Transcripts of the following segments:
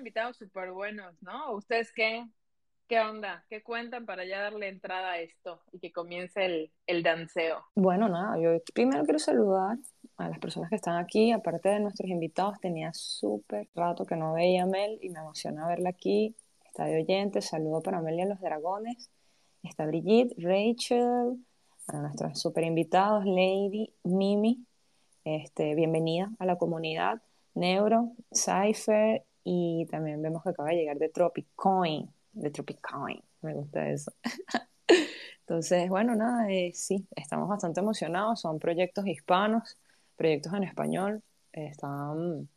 Invitados súper buenos, ¿no? ¿Ustedes qué? ¿Qué onda? ¿Qué cuentan para ya darle entrada a esto y que comience el, el danceo? Bueno, nada, yo primero quiero saludar a las personas que están aquí, aparte de nuestros invitados, tenía súper rato que no veía a Mel y me emociona verla aquí. Está de oyente, saludo para Mel y a los dragones. Está Brigitte, Rachel, a nuestros súper invitados, Lady, Mimi, este, bienvenida a la comunidad, Neuro, Cypher y también vemos que acaba de llegar de Tropic Coin, de Tropic Coin, me gusta eso. Entonces, bueno, nada, eh, sí, estamos bastante emocionados, son proyectos hispanos, proyectos en español, están,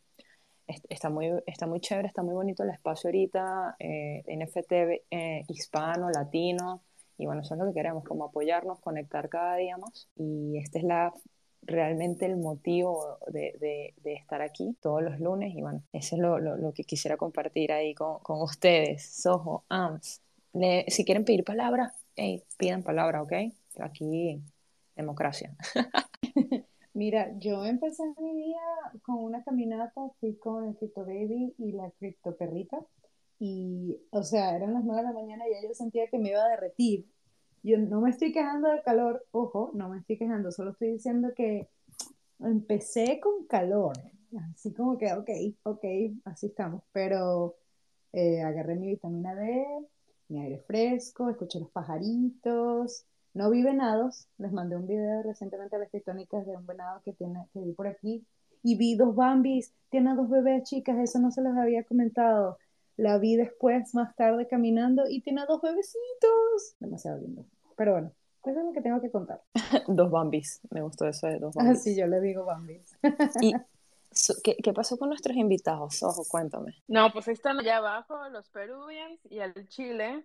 está, muy, está muy chévere, está muy bonito el espacio ahorita, eh, NFT eh, hispano, latino, y bueno, eso es lo que queremos, como apoyarnos, conectar cada día más, y este es la realmente el motivo de, estar aquí todos los lunes y bueno, eso es lo que quisiera compartir ahí con, con ustedes, Soho, AMS. Le, si quieren pedir palabra, hey, pidan palabra, ¿ok? Aquí, democracia. Mira, yo empecé mi día con una caminata, fui con el Crypto Baby y la Crypto Perrita, y, o sea, eran las 9 de la mañana y ya yo sentía que me iba a derretir. Yo no me estoy quejando del calor, ojo, no me estoy quejando, solo estoy diciendo que empecé con calor, así como que, ok, ok, así estamos, pero eh, agarré mi vitamina D, mi aire fresco, escuché los pajaritos, no vi venados, les mandé un video recientemente a las criptónicas de un venado que, tiene, que vi por aquí, y vi dos bambis, tiene dos bebés chicas, eso no se los había comentado. La vi después, más tarde, caminando y tiene dos bebecitos. Demasiado lindo. Pero bueno, eso es lo que tengo que contar. dos bambis, me gustó eso de dos Ah, bambis. sí, yo le digo bambis. ¿Y ¿qué, qué pasó con nuestros invitados? Ojo, cuéntame. No, pues ahí están allá abajo los peruvians y el Chile.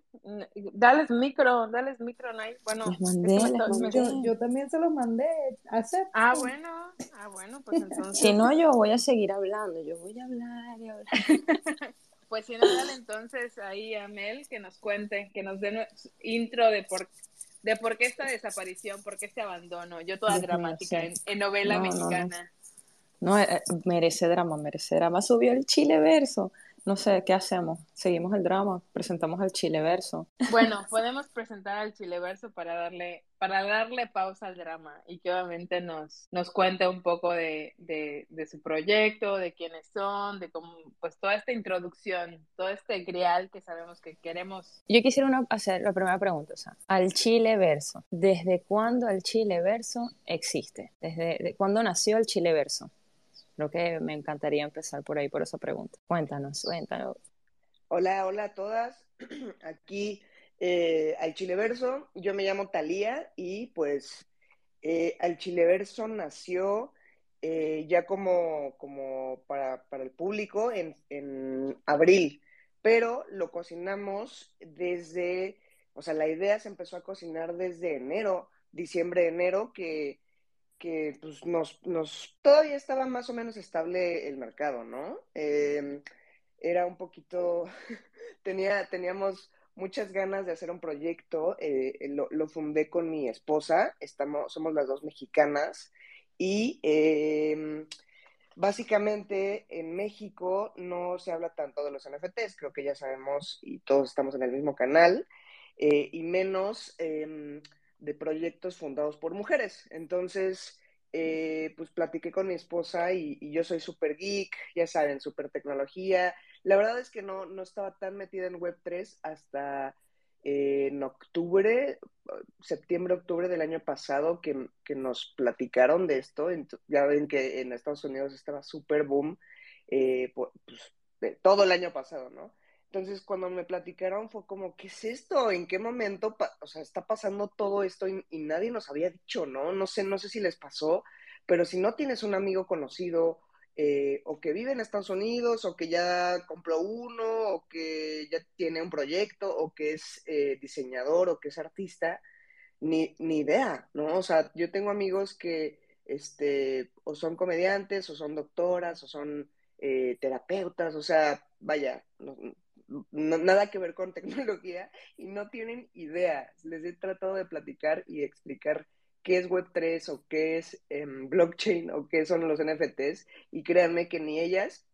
Dales micro, dales micro, Nay. Bueno, mandé, me. Yo, yo también se los mandé a hacer. Ah, bueno, ah, bueno, pues entonces. Si no, yo voy a seguir hablando, yo voy a hablar y hablar. Pues si no, entonces ahí a Mel que nos cuente, que nos su intro de por, de por qué esta desaparición, por qué este abandono. Yo toda dramática en, en novela No, no, no. mexicana. No, eh, eh, merece drama, merece drama. Subió el Chile verso. No sé, ¿qué hacemos? Seguimos el drama, presentamos el Chile verso. Bueno, podemos presentar al Chileverso para darle, para darle pausa al drama y que obviamente nos, nos cuente un poco de, de, de su proyecto, de quiénes son, de cómo, pues toda esta introducción, todo este grial que sabemos que queremos. Yo quisiera una- hacer la primera pregunta, o sea, al Chile verso. ¿Desde cuándo el Chile verso existe? ¿Desde de cuándo nació el Chile verso? Creo que me encantaría empezar por ahí, por esa pregunta. Cuéntanos, cuéntanos. Hola, hola a todas. Aquí eh, al Chileverso. Yo me llamo Talía y pues eh, al Chileverso nació eh, ya como, como para, para el público en, en abril, pero lo cocinamos desde, o sea, la idea se empezó a cocinar desde enero, diciembre, enero, que, que pues nos, nos, todavía estaba más o menos estable el mercado, ¿no? Eh, era un poquito, tenía, teníamos muchas ganas de hacer un proyecto, eh, lo, lo, fundé con mi esposa, estamos, somos las dos mexicanas, y eh, básicamente en México no se habla tanto de los NFTs, creo que ya sabemos y todos estamos en el mismo canal, eh, y menos eh, de proyectos fundados por mujeres. Entonces, eh, pues platiqué con mi esposa y, y yo soy súper geek, ya saben, súper tecnología. La verdad es que no, no estaba tan metida en Web3 hasta eh, en octubre, septiembre, octubre del año pasado que, que nos platicaron de esto. Ya ven que en Estados Unidos estaba súper boom eh, pues, de todo el año pasado, ¿no? Entonces, cuando me platicaron fue como, ¿qué es esto? ¿En qué momento, o sea, está pasando todo esto y, nadie nos había dicho, ¿no? No sé, no sé si les pasó, pero si no tienes un amigo conocido eh, o que vive en Estados Unidos, o que ya compró uno, o que ya tiene un proyecto, o que es eh, diseñador, o que es artista, ni, ni idea, ¿no? O sea, yo tengo amigos que este, o son comediantes, o son doctoras, o son eh, terapeutas, o sea, vaya, nada que ver con tecnología y no tienen idea. Les he tratado de platicar y explicar qué es Web3 o qué es em, blockchain o qué son los NFTs y créanme que ni ellas,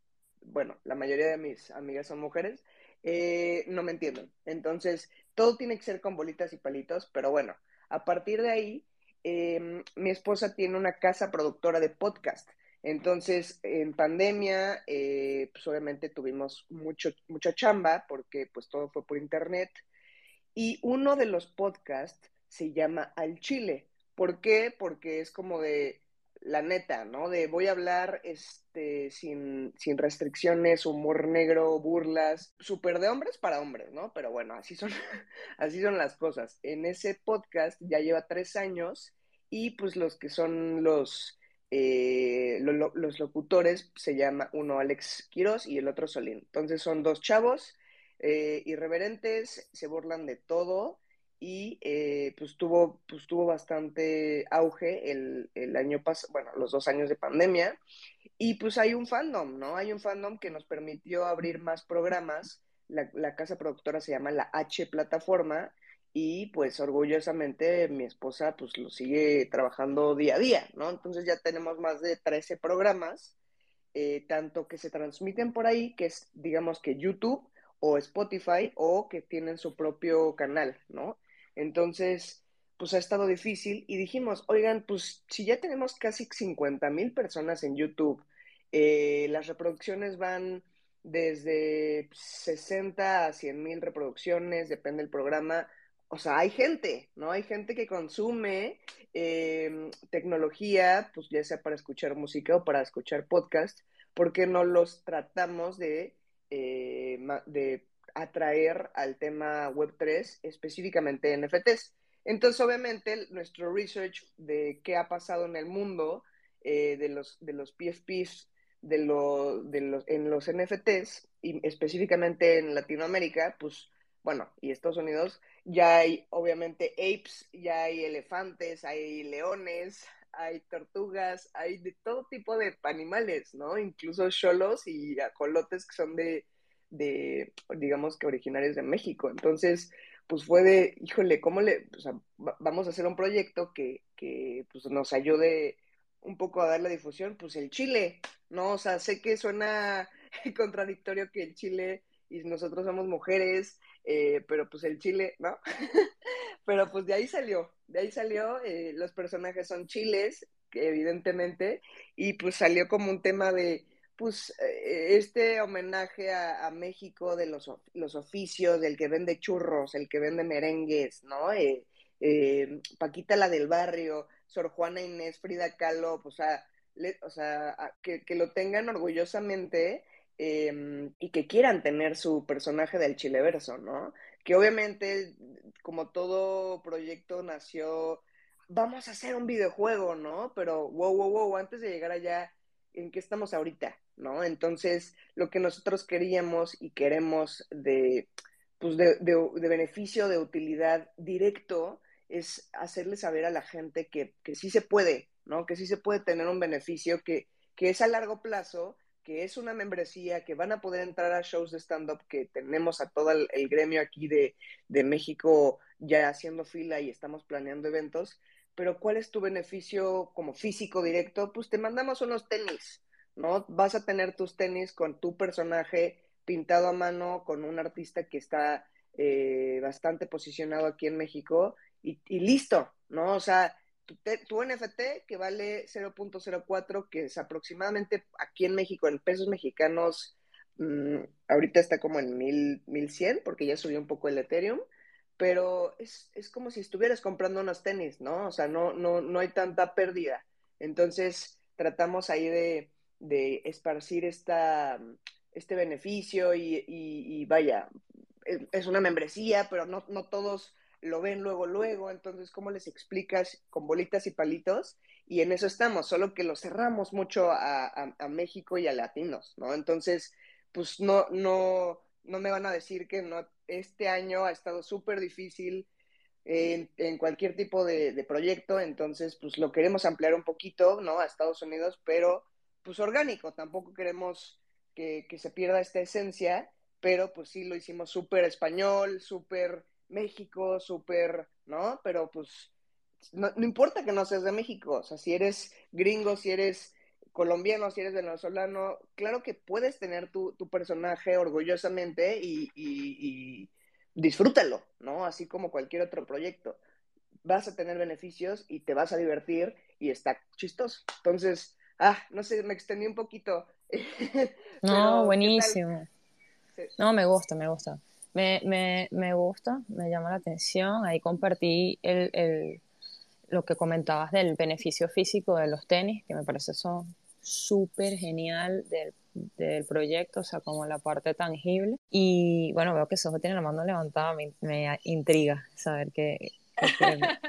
bueno, la mayoría de mis amigas son mujeres, eh, no me entienden. Entonces, todo tiene que ser con bolitas y palitos, pero bueno, a partir de ahí, em, mi esposa tiene una casa productora de podcast. Entonces, en pandemia, eh, pues obviamente tuvimos mucho, mucha chamba porque pues todo fue por internet. Y uno de los podcasts se llama Al Chile. ¿Por qué? Porque es como de la neta, ¿no? De voy a hablar este, sin, sin restricciones, humor negro, burlas, súper de hombres para hombres, ¿no? Pero bueno, así son, así son las cosas. En ese podcast ya lleva tres años y pues los que son los, eh, los locutores se llama uno Alex Quiroz y el otro Solín. Entonces son dos chavos eh, irreverentes, se burlan de todo y eh, pues, tuvo, pues tuvo bastante auge el, el año pasado, bueno, los dos años de pandemia. Y pues hay un fandom, ¿no? Hay un fandom que nos permitió abrir más programas. La, la casa productora se llama la H Plataforma y pues orgullosamente mi esposa pues lo sigue trabajando día a día, ¿no? Entonces ya tenemos más de 13 programas, eh, tanto que se transmiten por ahí, que es digamos que YouTube o Spotify o que tienen su propio canal, ¿no? Entonces, pues ha estado difícil y dijimos, oigan, pues si ya tenemos casi 50 mil personas en YouTube, eh, las reproducciones van desde 60 a 100 mil reproducciones, depende del programa. O sea, hay gente, ¿no? Hay gente que consume eh, tecnología, pues ya sea para escuchar música o para escuchar podcast, porque no los tratamos de, eh, de atraer al tema Web3, específicamente NFTs. Entonces, obviamente, nuestro research de qué ha pasado en el mundo eh, de, los, de los PFPs de, de los, en los NFTs, y específicamente en Latinoamérica, pues, bueno, y Estados Unidos, ya hay obviamente apes, ya hay elefantes, hay leones, hay tortugas, hay de todo tipo de animales, ¿no? Incluso cholos y acolotes que son de, de, digamos que originarios de México. Entonces, pues fue de, híjole, ¿cómo le, o sea, vamos a hacer un proyecto que, que pues, nos ayude un poco a dar la difusión? Pues el Chile, ¿no? O sea, sé que suena contradictorio que el Chile y nosotros somos mujeres, eh, pero pues el Chile, ¿no? pero pues de ahí salió, de ahí salió, eh, los personajes son chiles, evidentemente, y pues salió como un tema de, pues eh, este homenaje a, México de los, los, oficios, del que vende churros, el que vende merengues, ¿no? Paquita la del barrio, Sor Juana Inés, Frida Kahlo, o sea, o sea que, lo tengan orgullosamente em, y que quieran tener su personaje del chileverso, ¿no? Que obviamente, como todo proyecto nació, vamos a hacer un videojuego, ¿no? Pero, wow, wow, wow, antes de llegar allá, ¿en qué estamos ahorita? ¿no? Entonces, lo que nosotros queríamos y queremos de, pues de, beneficio, de utilidad directo, es hacerle saber a la gente que, sí se puede, ¿no? Que sí se puede tener un beneficio que, que es a largo plazo, que es una membresía, que van a poder entrar a shows de stand-up que tenemos a todo el, gremio aquí de, de, México ya haciendo fila y estamos planeando eventos, pero ¿cuál es tu beneficio como físico directo? Pues te mandamos unos tenis, ¿no? Vas a tener tus tenis con tu personaje pintado a mano, con un artista que está eh, bastante posicionado aquí en México y, listo, ¿no? O sea, tu, NFT que vale 0.04, que es aproximadamente aquí en México, en pesos mexicanos, mm, ahorita está como en mil, 1100, porque ya subió un poco el Ethereum, pero es, es, como si estuvieras comprando unos tenis, ¿no? O sea, no, no, no hay tanta pérdida. Entonces, tratamos ahí de, de esparcir esta, este beneficio y, vaya, es una membresía, pero no, no todos lo ven luego, luego, entonces, ¿cómo les explicas con bolitas y palitos? Y en eso estamos, solo que lo cerramos mucho a, México y a latinos, ¿no? Entonces, pues no, no, no me van a decir que no, este año ha estado súper difícil en, en, cualquier tipo de, de, proyecto, entonces, pues lo queremos ampliar un poquito, ¿no? A Estados Unidos, pero pues orgánico, tampoco queremos que, que se pierda esta esencia, pero pues sí lo hicimos súper español, súper México, súper, ¿no? Pero pues no, importa que no seas de México, o sea, si eres gringo, si eres colombiano, si eres venezolano, claro que puedes tener tu, tu personaje orgullosamente y, y, disfrútalo, ¿no? Así como cualquier otro proyecto. Vas a tener beneficios y te vas a divertir y está chistoso. Entonces, ah, no sé, me extendí un poquito. no, buenísimo. No, me gusta, me gusta. Me, me, me, gusta, me llama la atención. Ahí compartí el, el, lo que comentabas del beneficio físico de los tenis, que me parece eso súper genial del, del, proyecto, o sea, como la parte tangible. Y bueno, veo que Sojo tiene la mano levantada, me, me intriga saber qué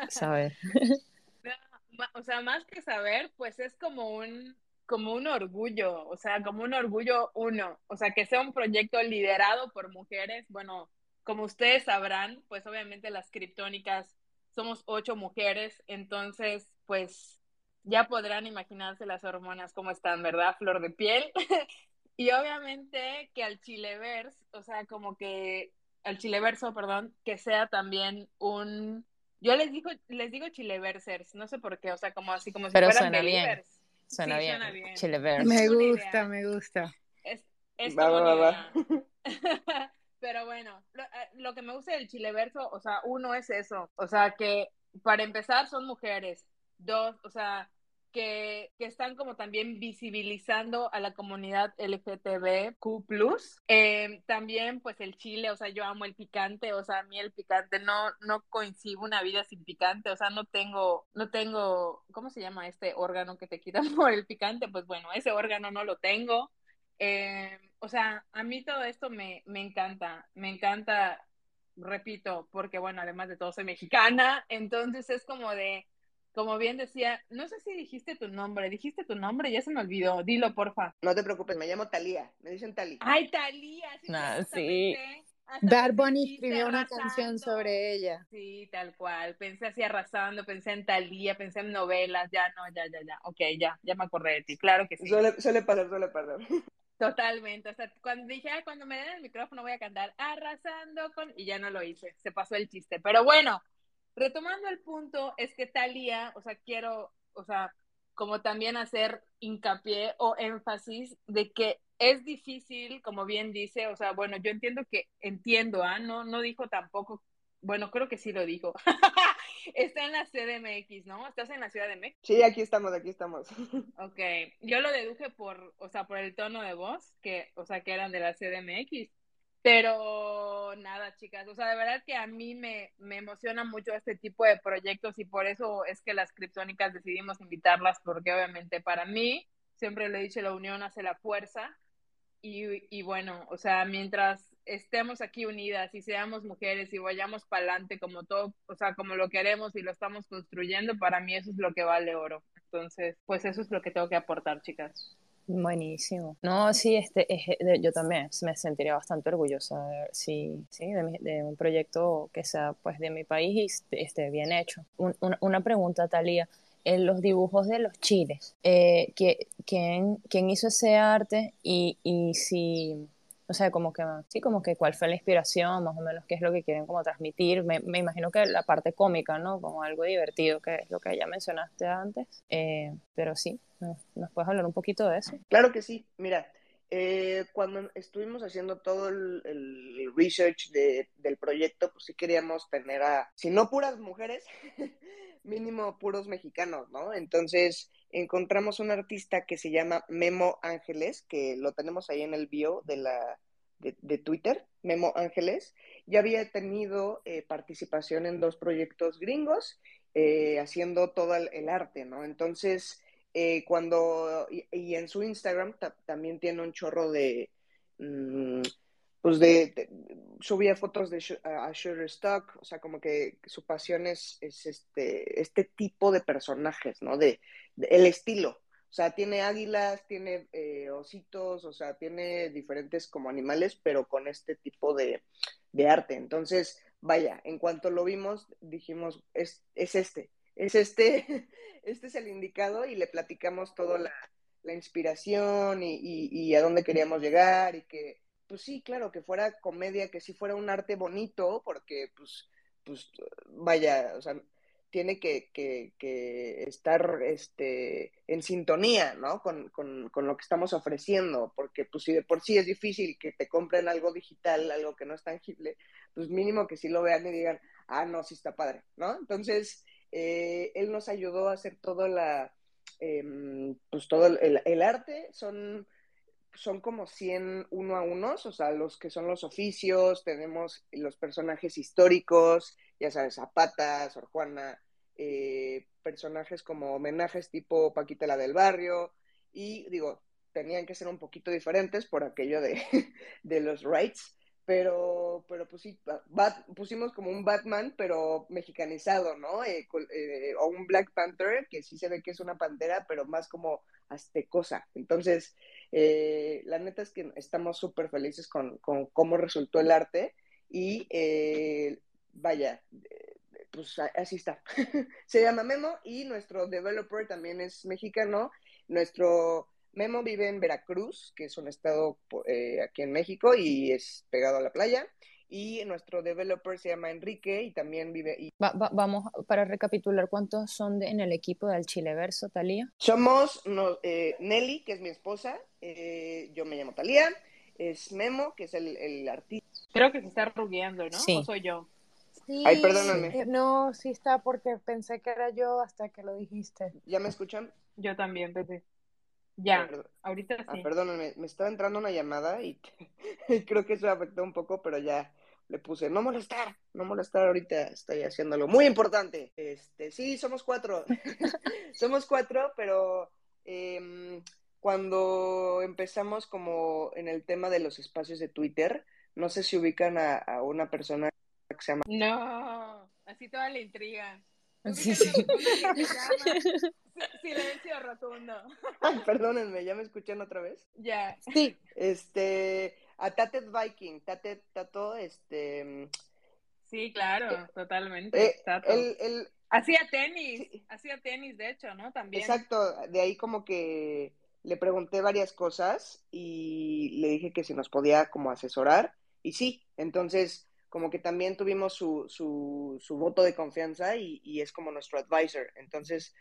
saber. o sea, más que saber, pues es como un, como un orgullo, o sea, como un orgullo uno, o sea, que sea un proyecto liderado por mujeres. Bueno, como ustedes sabrán, pues obviamente las criptónicas somos ocho mujeres, entonces, pues ya podrán imaginarse las hormonas cómo están, ¿verdad? Flor de piel. y obviamente que al Chileverse, o sea, como que al Chileverso, perdón, que sea también un yo les digo, les digo chileversers, no sé por qué, o sea, como así como si Pero fueran suena bien. Suena, bien. Me gusta, me gusta. Es, es va, va, va. Pero bueno, lo, eh, lo, que me gusta del chileverso, o sea, uno es eso, o sea, que para empezar son mujeres, dos, o sea, que, están como también visibilizando a la comunidad LGTBQ+. Eh, también, pues, el chile, o sea, yo amo el picante, o sea, a mí el picante no, no coincido una vida sin picante, o sea, no tengo, no tengo, ¿cómo se llama este órgano que te quitan por el picante? Pues bueno, ese órgano no lo tengo. Eh, o sea, a mí todo esto me, me encanta, me encanta, repito, porque bueno, además de todo soy mexicana, entonces es como de, como bien decía, no sé si dijiste tu nombre, dijiste tu nombre, ya se me olvidó, dilo porfa. No te preocupes, me llamo Talía, me dicen Talía. Ay, Talía, sí. No, sí. Bad Bunny escribió una canción sobre ella. Sí, tal cual. Pensé así arrasando, pensé en Talía, pensé en novelas, ya no, ya, ya, ya. Ok, ya, ya me acordé de ti, claro que sí. Suele, suele pasar, suele pasar. Totalmente. O sea, cuando dije, cuando me den el micrófono voy a cantar arrasando con. Y ya no lo hice, se pasó el chiste. Pero bueno, retomando el punto, es que Talía, o sea, quiero, o sea, como también hacer hincapié o énfasis de que es difícil, como bien dice, o sea, bueno, yo entiendo que, entiendo, ¿ah? No, no dijo tampoco, bueno, creo que sí lo dijo. Está en la CDMX, ¿no? ¿Estás en la Ciudad de México? Sí, aquí estamos, aquí estamos. ok, yo lo deduje por, o sea, por el tono de voz, que, o sea, que eran de la CDMX. Pero nada, chicas, o sea, de verdad que a mí me, me emociona mucho este tipo de proyectos y por eso es que las criptónicas decidimos invitarlas, porque obviamente para mí, siempre lo he dicho, la unión hace la fuerza. Y, y bueno, o sea, mientras estemos aquí unidas y seamos mujeres y vayamos para adelante como todo, o sea, como lo queremos y lo estamos construyendo, para mí eso es lo que vale oro. Entonces, pues eso es lo que tengo que aportar, chicas. Buenísimo. No, sí, este, yo también me sentiría bastante orgullosa de, sí, sí, de, un proyecto que sea pues de mi país y esté bien hecho. una pregunta, Talía. En los dibujos de los chiles, eh, ¿quién, ¿quién, hizo ese arte y, y si o sea, como que, sí, como que cuál fue la inspiración, más o menos qué es lo que quieren como transmitir. Me, me imagino que la parte cómica, ¿no? Como algo divertido, que es lo que ya mencionaste antes. Eh, pero sí, ¿nos puedes hablar un poquito de eso? Claro que sí. Mira, eh, cuando estuvimos haciendo todo el, el research de, del proyecto, pues sí queríamos tener a, si no puras mujeres, mínimo puros mexicanos, ¿no? Entonces encontramos un artista que se llama Memo Ángeles, que lo tenemos ahí en el bio de, la, de, Twitter, Memo Ángeles. Ya había tenido eh, participación en dos proyectos gringos, eh, haciendo todo el, arte, ¿no? Entonces, eh, cuando, y, en su Instagram también tiene un chorro de, mm, pues de, subía fotos de Sh- a Shutterstock, o sea, como que su pasión es, es este, este tipo de personajes, ¿no? De, de- el estilo. O sea, tiene águilas, tiene eh, ositos, o sea, tiene diferentes como animales, pero con este tipo de, de arte. Entonces, vaya, en cuanto lo vimos, dijimos, es, es este, es este, este es el indicado y le platicamos toda la, la inspiración y, y- y a dónde queríamos llegar y que, pues sí, claro, que fuera comedia, que sí fuera un arte bonito, porque pues, pues vaya, o sea, tiene que, que, que estar este, en sintonía, ¿no? Con, con, con lo que estamos ofreciendo, porque pues si de por sí es difícil que te compren algo digital, algo que no es tangible, pues mínimo que sí lo vean y digan, ah, no, sí está padre, ¿no? Entonces, eh, él nos ayudó a hacer toda la, em, pues todo el, el arte, son son como 100 uno a unos, o sea, los que son los oficios, tenemos los personajes históricos, ya sabes, Zapata, Sor Juana, eh, personajes como homenajes tipo Paquita la del barrio, y digo, tenían que ser un poquito diferentes por aquello de, de los rights, pero, pero pues sí, pusimos como un Batman, pero mexicanizado, ¿no? Eh, eh, o un Black Panther, que sí se ve que es una pantera, pero más como aztecosa. Entonces, eh, la neta es que estamos súper felices con, con, cómo resultó el arte y eh, vaya, pues así está. Se llama Memo y nuestro developer también es mexicano. Nuestro Memo vive en Veracruz, que es un estado eh, aquí en México y es pegado a la playa. Y nuestro developer se llama Enrique y también vive. Y... Va, va, vamos, para recapitular, ¿cuántos son de, en el equipo del Chileverso, Talía? Somos no, eh, Nelly, que es mi esposa, eh, yo me llamo Talía, es Memo, que es el, el, artista. Creo que se está rubiando, ¿no? Sí. ¿O soy yo? Sí, Ay, perdóname. eh, no, sí está porque pensé que era yo hasta que lo dijiste. ¿Ya me escuchan? Yo también pensé. Ya, Perdón. ahorita sí. Ah, perdónenme, me estaba entrando una llamada y creo que eso afectó un poco, pero ya le puse no molestar, no molestar ahorita, estoy haciéndolo muy importante. Este, sí, somos cuatro, somos cuatro, pero eh, cuando empezamos como en el tema de los espacios de Twitter, no sé si ubican a, a una persona que se llama... No, así toda la intriga. Sí, sí. Silencio rotundo. Ay, perdónenme, ¿ya me escuchan otra vez? Ya. Sí. Este, a Tatet Viking, Tatet Tato, este... Sí, claro, eh, totalmente. Eh, Tato. él, él, hacía tenis, sí. hacía tenis, de hecho, ¿no? También. Exacto, de ahí como que le pregunté varias cosas y le dije que si nos podía como asesorar y sí, entonces como que también tuvimos su, su, su voto de confianza y, es como nuestro advisor, entonces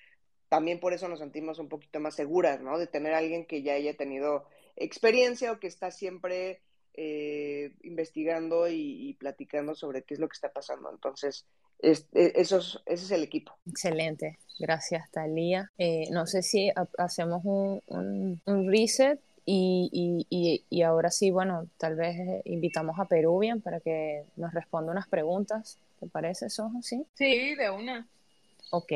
también por eso nos sentimos un poquito más seguras, ¿no? De tener alguien que ya haya tenido experiencia o que está siempre eh, investigando y, platicando sobre qué es lo que está pasando, entonces es, eso es, ese es el equipo. Excelente, gracias Talía. Eh, no sé si hacemos un reset y, y, y, y, ahora sí, bueno, tal vez invitamos a Peruvian para que nos responda unas preguntas. ¿Te parece, Sojo? ¿Sí? Sí, de una. Ok,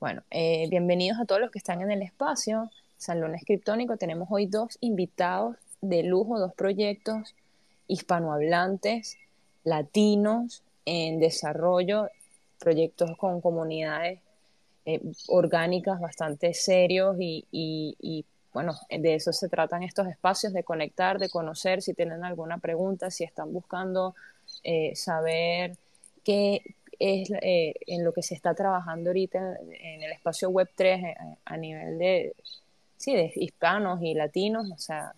bueno, eh, bienvenidos a todos los que están en el espacio. Salón Escriptónico, tenemos hoy dos invitados de lujo, dos proyectos hispanohablantes, latinos, en desarrollo, proyectos con comunidades eh, orgánicas bastante serios y, y, y bueno, de eso se tratan estos espacios, de conectar, de conocer, si tienen alguna pregunta, si están buscando eh, saber qué es eh, en lo que se está trabajando ahorita en, el espacio web 3 eh, a nivel de, sí, de hispanos y latinos, o sea,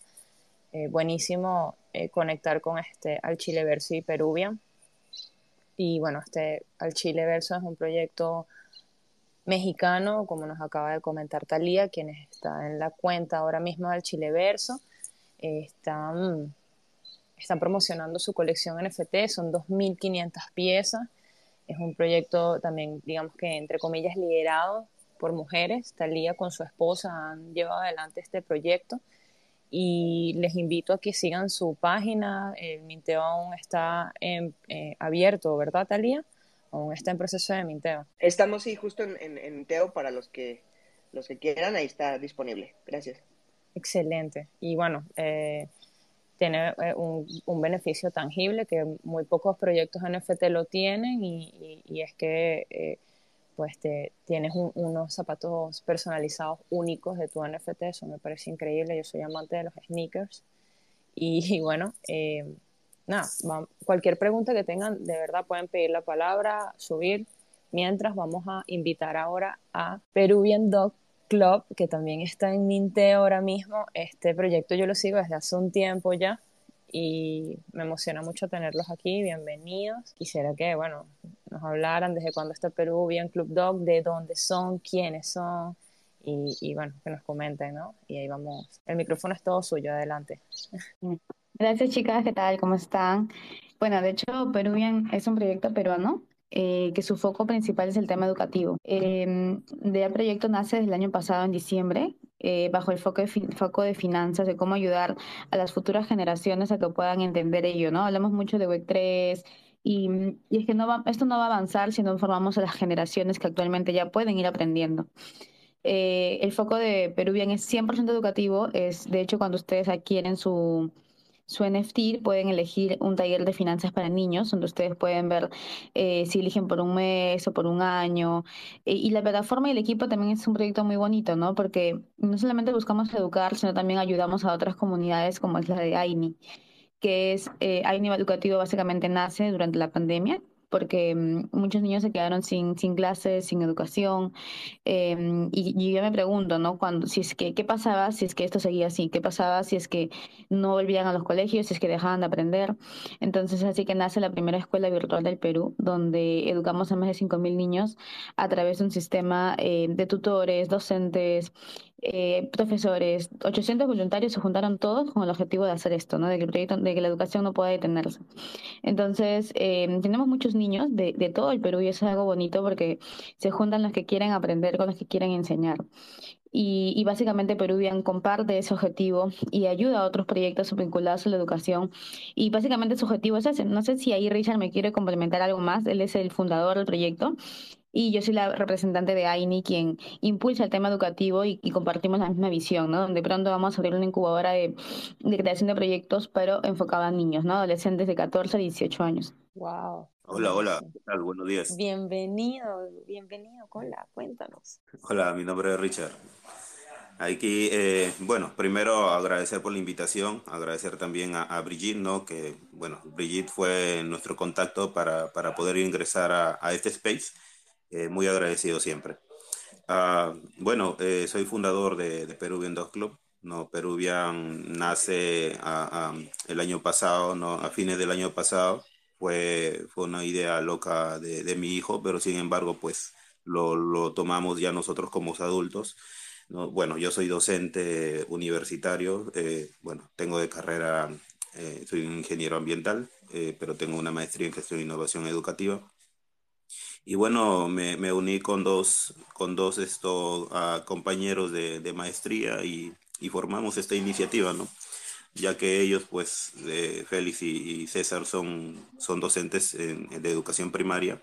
eh, buenísimo conectar con este al Chileverso y Peruvian. Y bueno, este al Chileverso es un proyecto mexicano, como nos acaba de comentar Talía, quien está en la cuenta ahora mismo del Chileverso, eh, están, están promocionando su colección NFT, son 2.500 piezas, es un proyecto también, digamos que entre comillas, liderado por mujeres, Talía con su esposa han llevado adelante este proyecto. Y les invito a que sigan su página, el minteo aún está eh, abierto, ¿verdad Talía? Aún está en proceso de minteo. Estamos, sí, justo en, en, en Teo para los que, los que quieran, ahí está disponible. Gracias. Excelente. Y bueno, eh, tiene eh, un, un, beneficio tangible que muy pocos proyectos NFT lo tienen y, y, es que eh, pues te, tienes unos zapatos personalizados únicos de tu NFT, eso me parece increíble, yo soy amante de los sneakers y, bueno, eh, nada, cualquier pregunta que tengan, de verdad pueden pedir la palabra, subir, mientras vamos a invitar ahora a Peruvian Dog Club, que también está en Minte ahora mismo. Este proyecto yo lo sigo desde hace un tiempo ya y me emociona mucho tenerlos aquí. Bienvenidos. Quisiera que, bueno, nos hablaran desde cuándo está Peruvian Club Dog, de dónde son, quiénes son y, y, bueno, que nos comenten, ¿no? Y ahí vamos. El micrófono es todo suyo, adelante. Gracias, chicas, ¿qué tal? ¿Cómo están? Bueno, de hecho, Peruvian es un proyecto peruano eh, que su foco principal es el tema educativo. Eh, el proyecto nace desde el año pasado, en diciembre, eh, bajo el foco de, foco de finanzas, de cómo ayudar a las futuras generaciones a que puedan entender ello, ¿no? Hablamos mucho de Web3 y, y es que no va, esto no va a avanzar si no formamos a las generaciones que actualmente ya pueden ir aprendiendo. Eh, el foco de Peruvian es 100% educativo, es de hecho cuando ustedes adquieren su su NFT, pueden elegir un taller de finanzas para niños, donde ustedes pueden ver eh, si eligen por un mes o por un año. Eh, y la plataforma y el equipo también es un proyecto muy bonito, ¿no? Porque no solamente buscamos educar, sino también ayudamos a otras comunidades como es la de AINI, que es eh, AINI Educativo básicamente nace durante la pandemia porque mm, muchos niños se quedaron sin, sin clases, sin educación. Em, y, yo me pregunto, ¿no? Cuando, si es que, ¿Qué pasaba si es que esto seguía así? ¿Qué pasaba si es que no volvían a los colegios, si es que dejaban de aprender? Entonces, así que nace la primera escuela virtual del Perú, donde educamos a más de 5.000 niños a través de un sistema eh, de tutores, docentes, eh, profesores, 800 voluntarios se juntaron todos con el objetivo de hacer esto, ¿no? de, que el proyecto, de que la educación no pueda detenerse. Entonces, eh, tenemos muchos niños de, todo el Perú y eso es algo bonito porque se juntan los que quieren aprender con los que quieren enseñar. Y, y básicamente Peruvian comparte ese objetivo y ayuda a otros proyectos vinculados a la educación. Y básicamente su objetivo es ese. No sé si ahí Richard me quiere complementar algo más. Él es el fundador del proyecto y yo soy la representante de AINI quien impulsa el tema educativo y, compartimos la misma visión, ¿no? Donde pronto vamos a abrir una incubadora de, creación de proyectos, pero enfocada a niños, ¿no? Adolescentes de 14 a 18 años. Wow. Hola, hola, ¿qué tal? Buenos días. Bienvenido, bienvenido, hola, cuéntanos. Hola, mi nombre es Richard. Aquí, eh, bueno, primero agradecer por la invitación, agradecer también a, Brigitte, ¿no? Que, bueno, Brigitte fue nuestro contacto para, para poder ingresar a, a este space eh, muy agradecido siempre. Uh, bueno, eh, soy fundador de, de, Peruvian Dog Club. No, Peruvian nace a, a, el año pasado, no, a fines del año pasado. Fue, fue una idea loca de, de mi hijo, pero sin embargo, pues lo, lo tomamos ya nosotros como adultos. ¿no? Bueno, yo soy docente universitario, eh, bueno, tengo de carrera, eh, soy un ingeniero ambiental, eh, pero tengo una maestría en gestión e innovación educativa. Y bueno, me, me uní con dos, con dos esto, uh, compañeros de, de maestría y, y, formamos esta iniciativa, ¿no? Ya que ellos, pues, eh, Félix y, y, César son, son docentes en, de educación primaria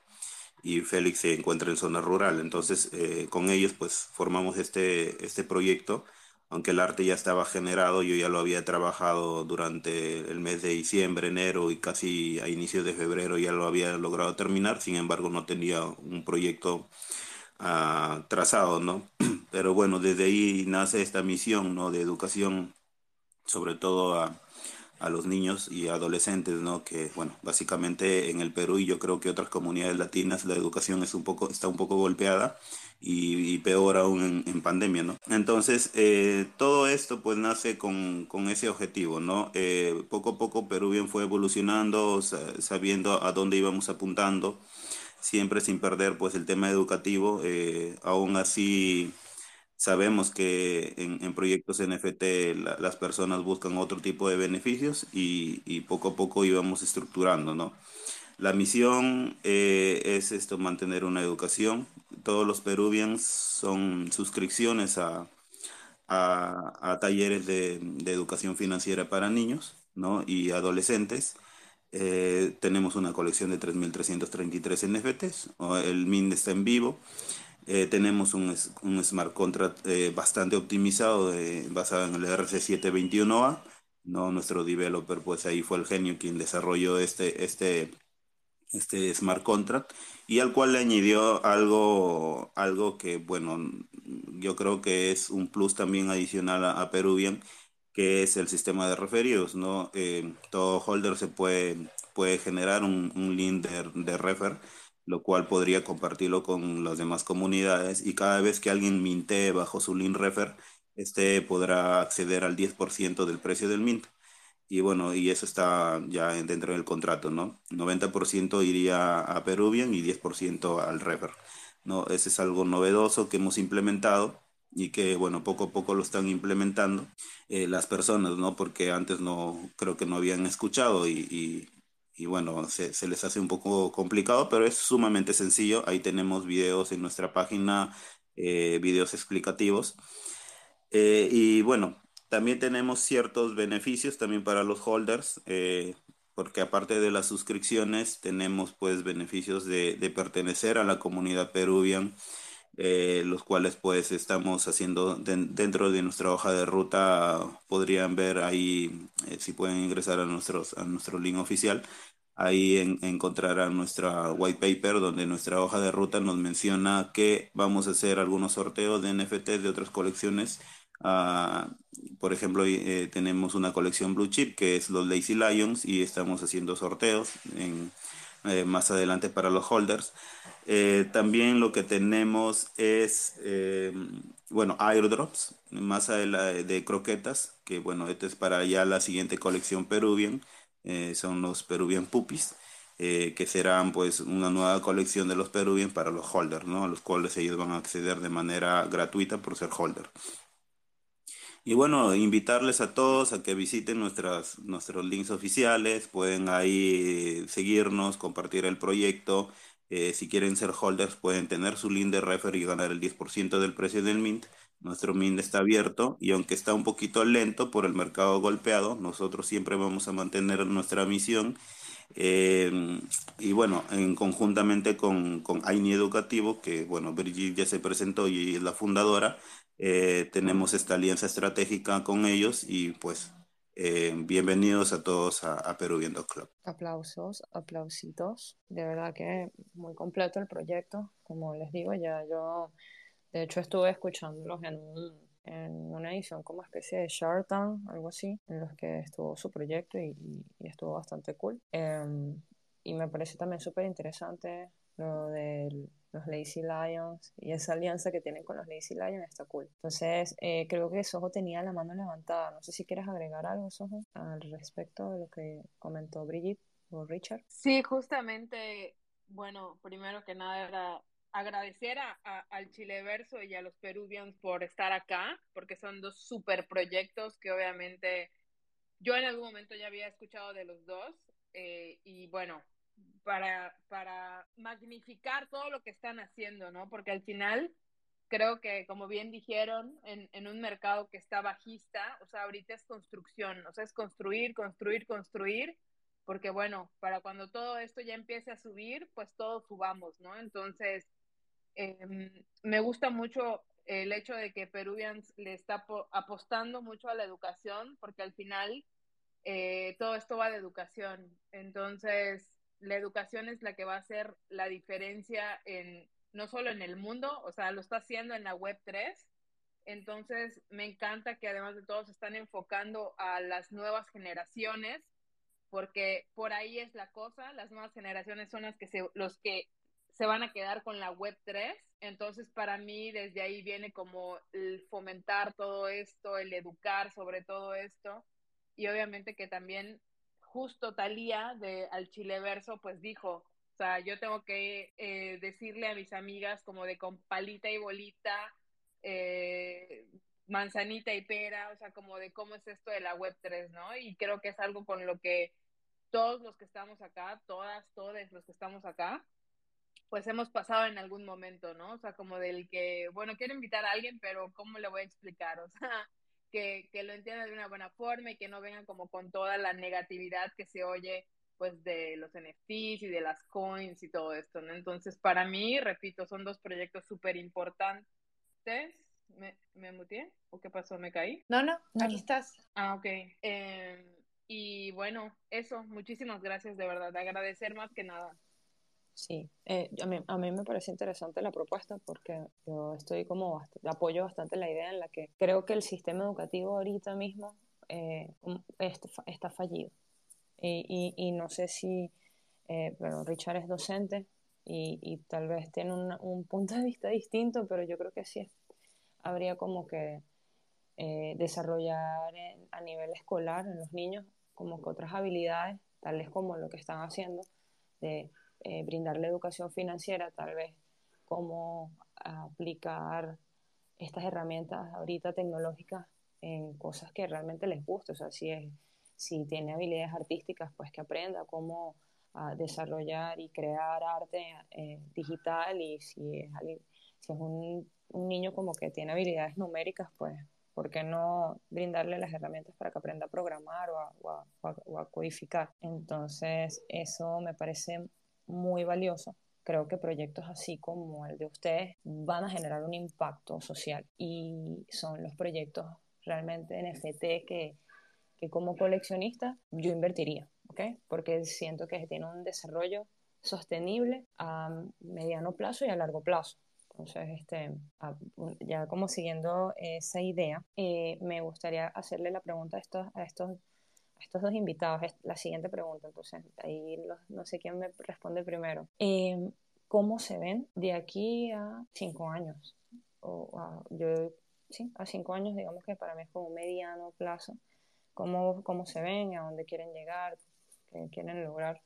y Félix se encuentra en zona rural. Entonces, eh, con ellos, pues, formamos este, este proyecto aunque el arte ya estaba generado, yo ya lo había trabajado durante el mes de diciembre, enero y casi a inicios de febrero ya lo había logrado terminar, sin embargo no tenía un proyecto uh, trazado, ¿no? Pero bueno, desde ahí nace esta misión, ¿no? De educación, sobre todo a, a los niños y adolescentes, ¿no? Que, bueno, básicamente en el Perú y yo creo que otras comunidades latinas la educación es un poco, está un poco golpeada y, peor aún en, pandemia, ¿no? Entonces, eh, todo esto pues nace con, con ese objetivo, ¿no? Eh, poco a poco Perú bien fue evolucionando, sabiendo a dónde íbamos apuntando, siempre sin perder pues el tema educativo, eh, aún así Sabemos que en, proyectos NFT la, las personas buscan otro tipo de beneficios y, y, poco a poco íbamos estructurando, ¿no? La misión eh, es esto, mantener una educación. Todos los peruvians son suscripciones a, a, talleres de, de, educación financiera para niños ¿no? y adolescentes. Eh, tenemos una colección de 3.333 NFTs. El MIN está en vivo. Eh, tenemos un, un, smart contract eh, bastante optimizado, basado en el RC721A, ¿no? Nuestro developer, pues ahí fue el genio quien desarrolló este, este, este smart contract y al cual le añadió algo, algo que, bueno, yo creo que es un plus también adicional a, Peruvian, que es el sistema de referidos, ¿no? Eh, todo holder se puede, puede generar un, un link de, de refer, lo cual podría compartirlo con las demás comunidades y cada vez que alguien minte bajo su link refer, este podrá acceder al 10% del precio del mint. Y bueno, y eso está ya dentro del contrato, ¿no? 90% iría a Peruvian y 10% al refer, ¿no? Ese es algo novedoso que hemos implementado y que, bueno, poco a poco lo están implementando eh, las personas, ¿no? Porque antes no, creo que no habían escuchado y, y, y bueno, se, se, les hace un poco complicado, pero es sumamente sencillo. Ahí tenemos videos en nuestra página, eh, videos explicativos. Eh, y bueno, también tenemos ciertos beneficios también para los holders, eh, porque aparte de las suscripciones, tenemos pues beneficios de, pertenecer a la comunidad peruvian eh, los cuales pues estamos haciendo de, dentro de nuestra hoja de ruta, podrían ver ahí, eh, si pueden ingresar a, nuestros, a nuestro link oficial, ahí en, encontrarán nuestra white paper donde nuestra hoja de ruta nos menciona que vamos a hacer algunos sorteos de NFT de otras colecciones. Uh, por ejemplo, eh, tenemos una colección Blue Chip que es los Lazy Lions y estamos haciendo sorteos en, eh, más adelante para los holders. Eh, también lo que tenemos es, eh, bueno, airdrops, masa de, la, de, croquetas, que bueno, este es para ya la siguiente colección Peruvian, eh, son los Peruvian Puppies, eh, que serán pues una nueva colección de los Peruvian para los holders, ¿no? A los cuales ellos van a acceder de manera gratuita por ser holder. Y bueno, invitarles a todos a que visiten nuestras, nuestros links oficiales, pueden ahí seguirnos, compartir el proyecto. Eh, si quieren ser holders, pueden tener su link de refer y ganar el 10% del precio del mint. Nuestro mint está abierto y aunque está un poquito lento por el mercado golpeado, nosotros siempre vamos a mantener nuestra misión. Eh, y bueno, en conjuntamente con, con AINI Educativo, que bueno, Brigitte ya se presentó y es la fundadora, eh, tenemos esta alianza estratégica con ellos y pues eh, bienvenidos a todos a, a Perú Viendo Club. Aplausos, aplausitos. De verdad que muy completo el proyecto. Como les digo, ya yo de hecho estuve escuchándolos en, un, en una edición como especie de Shark Tank, algo así, en los que estuvo su proyecto y, y, y estuvo bastante cool. Eh, y me parece también súper interesante lo del los Lazy Lions y esa alianza que tienen con los Lazy Lions está cool. Entonces, eh, creo que Sojo tenía la mano levantada. No sé si quieres agregar algo, Sojo, al respecto de lo que comentó Brigitte o Richard. Sí, justamente, bueno, primero que nada era agradecer a, a, al Chileverso y a los Peruvians por estar acá, porque son dos super proyectos que obviamente yo en algún momento ya había escuchado de los dos. Eh, y bueno, para, para magnificar todo lo que están haciendo, ¿no? Porque al final creo que, como bien dijeron, en, en, un mercado que está bajista, o sea, ahorita es construcción, o sea, es construir, construir, construir, porque bueno, para cuando todo esto ya empiece a subir, pues todos subamos, ¿no? Entonces, eh, me gusta mucho el hecho de que Peruvians le está apostando mucho a la educación, porque al final eh, todo esto va de educación. Entonces, la educación es la que va a hacer la diferencia en no solo en el mundo, o sea, lo está haciendo en la web 3. Entonces, me encanta que además de todo se están enfocando a las nuevas generaciones, porque por ahí es la cosa, las nuevas generaciones son las que se, los que se van a quedar con la web 3. Entonces, para mí, desde ahí viene como el fomentar todo esto, el educar sobre todo esto, y obviamente que también justo Talía de Al Chileverso pues dijo, o sea, yo tengo que eh, decirle a mis amigas como de con palita y bolita, eh, manzanita y pera, o sea, como de cómo es esto de la web 3, ¿no? Y creo que es algo con lo que todos los que estamos acá, todas, todos los que estamos acá, pues hemos pasado en algún momento, ¿no? O sea, como del que, bueno, quiero invitar a alguien, pero ¿cómo le voy a explicar? O sea, que, que lo entiendan de una buena forma y que no vengan como con toda la negatividad que se oye pues de los NFTs y de las coins y todo esto, ¿no? Entonces, para mí, repito, son dos proyectos súper importantes, ¿Me, me muteé? ¿O qué pasó? ¿Me caí? No, no, No, aquí estás. Ah, ok. Em, y bueno, eso, muchísimas gracias de verdad, de agradecer más que nada. Sí, eh, a mí, a mí me parece interesante la propuesta porque yo estoy como, bast- apoyo bastante la idea en la que creo que el sistema educativo ahorita mismo eh, est- fa- está fallido. Y, y, y no sé si, eh, bueno, Richard es docente y, y tal vez tiene un, un punto de vista distinto, pero yo creo que sí habría como que eh, desarrollar en- a nivel escolar en los niños como que otras habilidades, tales como lo que están haciendo, de eh, brindarle educación financiera, tal vez cómo aplicar estas herramientas ahorita tecnológicas en cosas que realmente les guste, o sea, si, es, si tiene habilidades artísticas, pues que aprenda cómo ah, desarrollar y crear arte eh, digital y si es, si es un, un niño como que tiene habilidades numéricas, pues ¿por qué no brindarle las herramientas para que aprenda a programar o a codificar? Entonces, eso me parece muy valioso. Creo que proyectos así como el de ustedes van a generar un impacto social y son los proyectos realmente NFT que, que como coleccionista yo invertiría, ¿ok? Porque siento que tiene un desarrollo sostenible a mediano plazo y a largo plazo. Entonces, este, ya como siguiendo esa idea, eh, me gustaría hacerle la pregunta a estos, a estos, estos dos invitados. Es la siguiente pregunta, entonces, ahí los- no sé quién me responde primero. Eh, ¿cómo se ven de aquí a cinco años? O a- yo, sí, a cinco años, digamos que para mí es como un mediano plazo. ¿Cómo, cómo se ven? ¿A dónde quieren llegar? ¿Qué quieren lograr?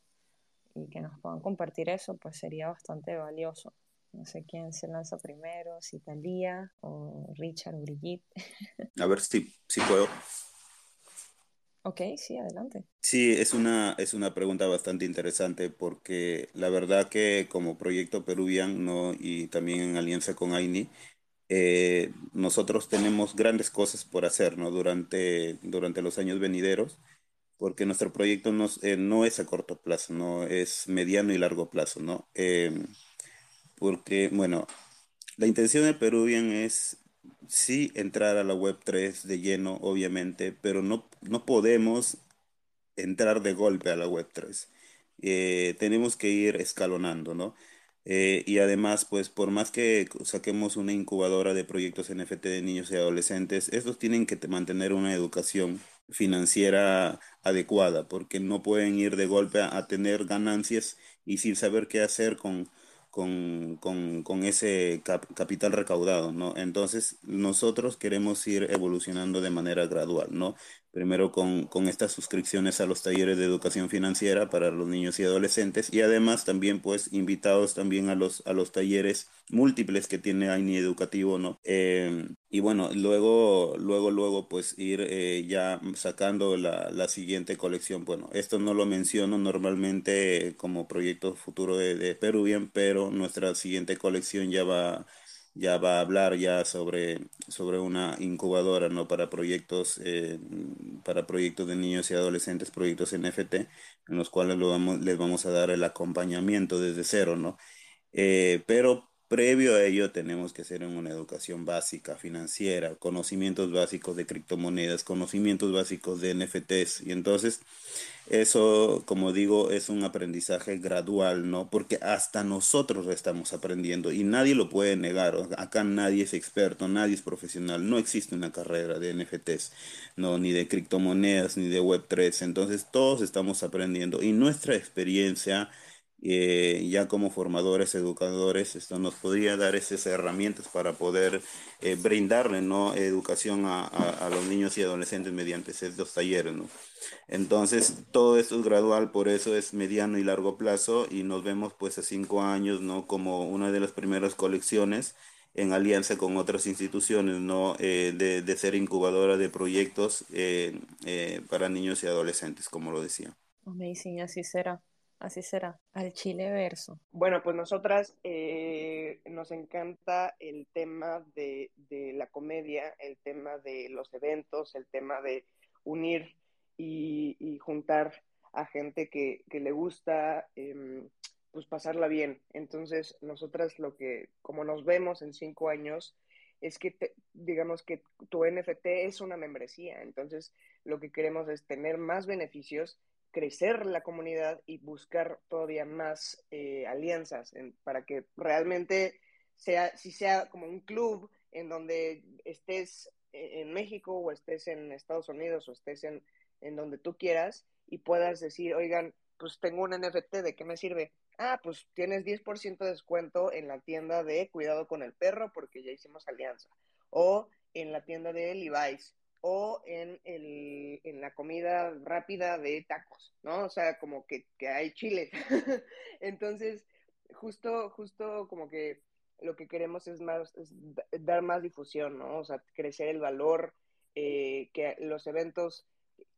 Y que nos puedan compartir eso, pues sería bastante valioso. No sé quién se lanza primero, si Talía o Richard o Brigitte. A ver si, si puedo. Ok, sí, adelante. Sí, es una, es una pregunta bastante interesante porque la verdad que como proyecto Peruvian, ¿no? y también en alianza con AINI, eh, nosotros tenemos grandes cosas por hacer, ¿no? durante, durante los años venideros, porque nuestro proyecto no, eh, no es a corto plazo, no es mediano y largo plazo, ¿no? Eh, porque, bueno, la intención de Peruvian es sí entrar a la Web3 de lleno, obviamente, pero no, no podemos entrar de golpe a la Web3. Eh, tenemos que ir escalonando, ¿no? Eh, y además, pues por más que saquemos una incubadora de proyectos NFT de niños y adolescentes, estos tienen que te- mantener una educación financiera adecuada, porque no pueden ir de golpe a tener ganancias y sin saber qué hacer con, con, con, con ese cap- capital recaudado, ¿no? Entonces, nosotros queremos ir evolucionando de manera gradual, ¿no? Primero con, con estas suscripciones a los talleres de educación financiera para los niños y adolescentes y además también pues invitados también a los, a los talleres múltiples que tiene AINI Educativo, ¿no? Eh, y bueno, luego, luego, luego pues ir eh, ya sacando la, la siguiente colección. Bueno, esto no lo menciono normalmente como proyecto futuro de, de Peruvian, pero nuestra siguiente colección ya va ya va a hablar ya sobre, sobre una incubadora, ¿no? Para proyectos, eh, para proyectos de niños y adolescentes, proyectos NFT, en los cuales lo vamos, les vamos a dar el acompañamiento desde cero, ¿no? Eh, pero previo a ello tenemos que hacer una educación básica, financiera, conocimientos básicos de criptomonedas, conocimientos básicos de NFTs. Y entonces, eso, como digo, es un aprendizaje gradual, ¿no? Porque hasta nosotros estamos aprendiendo y nadie lo puede negar. Acá nadie es experto, nadie es profesional. No existe una carrera de NFTs, no, ni de criptomonedas, ni de Web3. Entonces, todos estamos aprendiendo y nuestra experiencia eh, ya como formadores, educadores, esto nos podría dar esas herramientas para poder eh, brindarle ¿no? educación a, a, a, los niños y adolescentes mediante estos talleres. ¿no? Entonces, todo esto es gradual, por eso es mediano y largo plazo y nos vemos pues a cinco años ¿no? como una de las primeras colecciones en alianza con otras instituciones, ¿no? Eh, de, de, ser incubadora de proyectos eh, eh, para niños y adolescentes, como lo decía. Amazing, así será. Así será, al Chile verso. Bueno, pues nosotras eh, nos encanta el tema de, de, la comedia, el tema de los eventos, el tema de unir y, y juntar a gente que, que le gusta eh, pues pasarla bien. Entonces, nosotras lo que, como nos vemos en cinco años, es que, digamos que tu NFT es una membresía. Entonces, lo que queremos es tener más beneficios, crecer la comunidad y buscar todavía más eh, alianzas para que realmente sea, si sea como un club en donde estés en México o estés en Estados Unidos o estés en, en donde tú quieras y puedas decir, oigan, pues tengo un NFT, ¿de qué me sirve? Ah, pues tienes 10% de descuento en la tienda de Cuidado con el Perro porque ya hicimos alianza. O en la tienda de Levi's. O en, el, en la comida rápida de tacos, ¿no? O sea, como que, que hay chile. Entonces, justo, justo como que lo que queremos es más, es dar más difusión, ¿no? O sea, crecer el valor, eh, que los eventos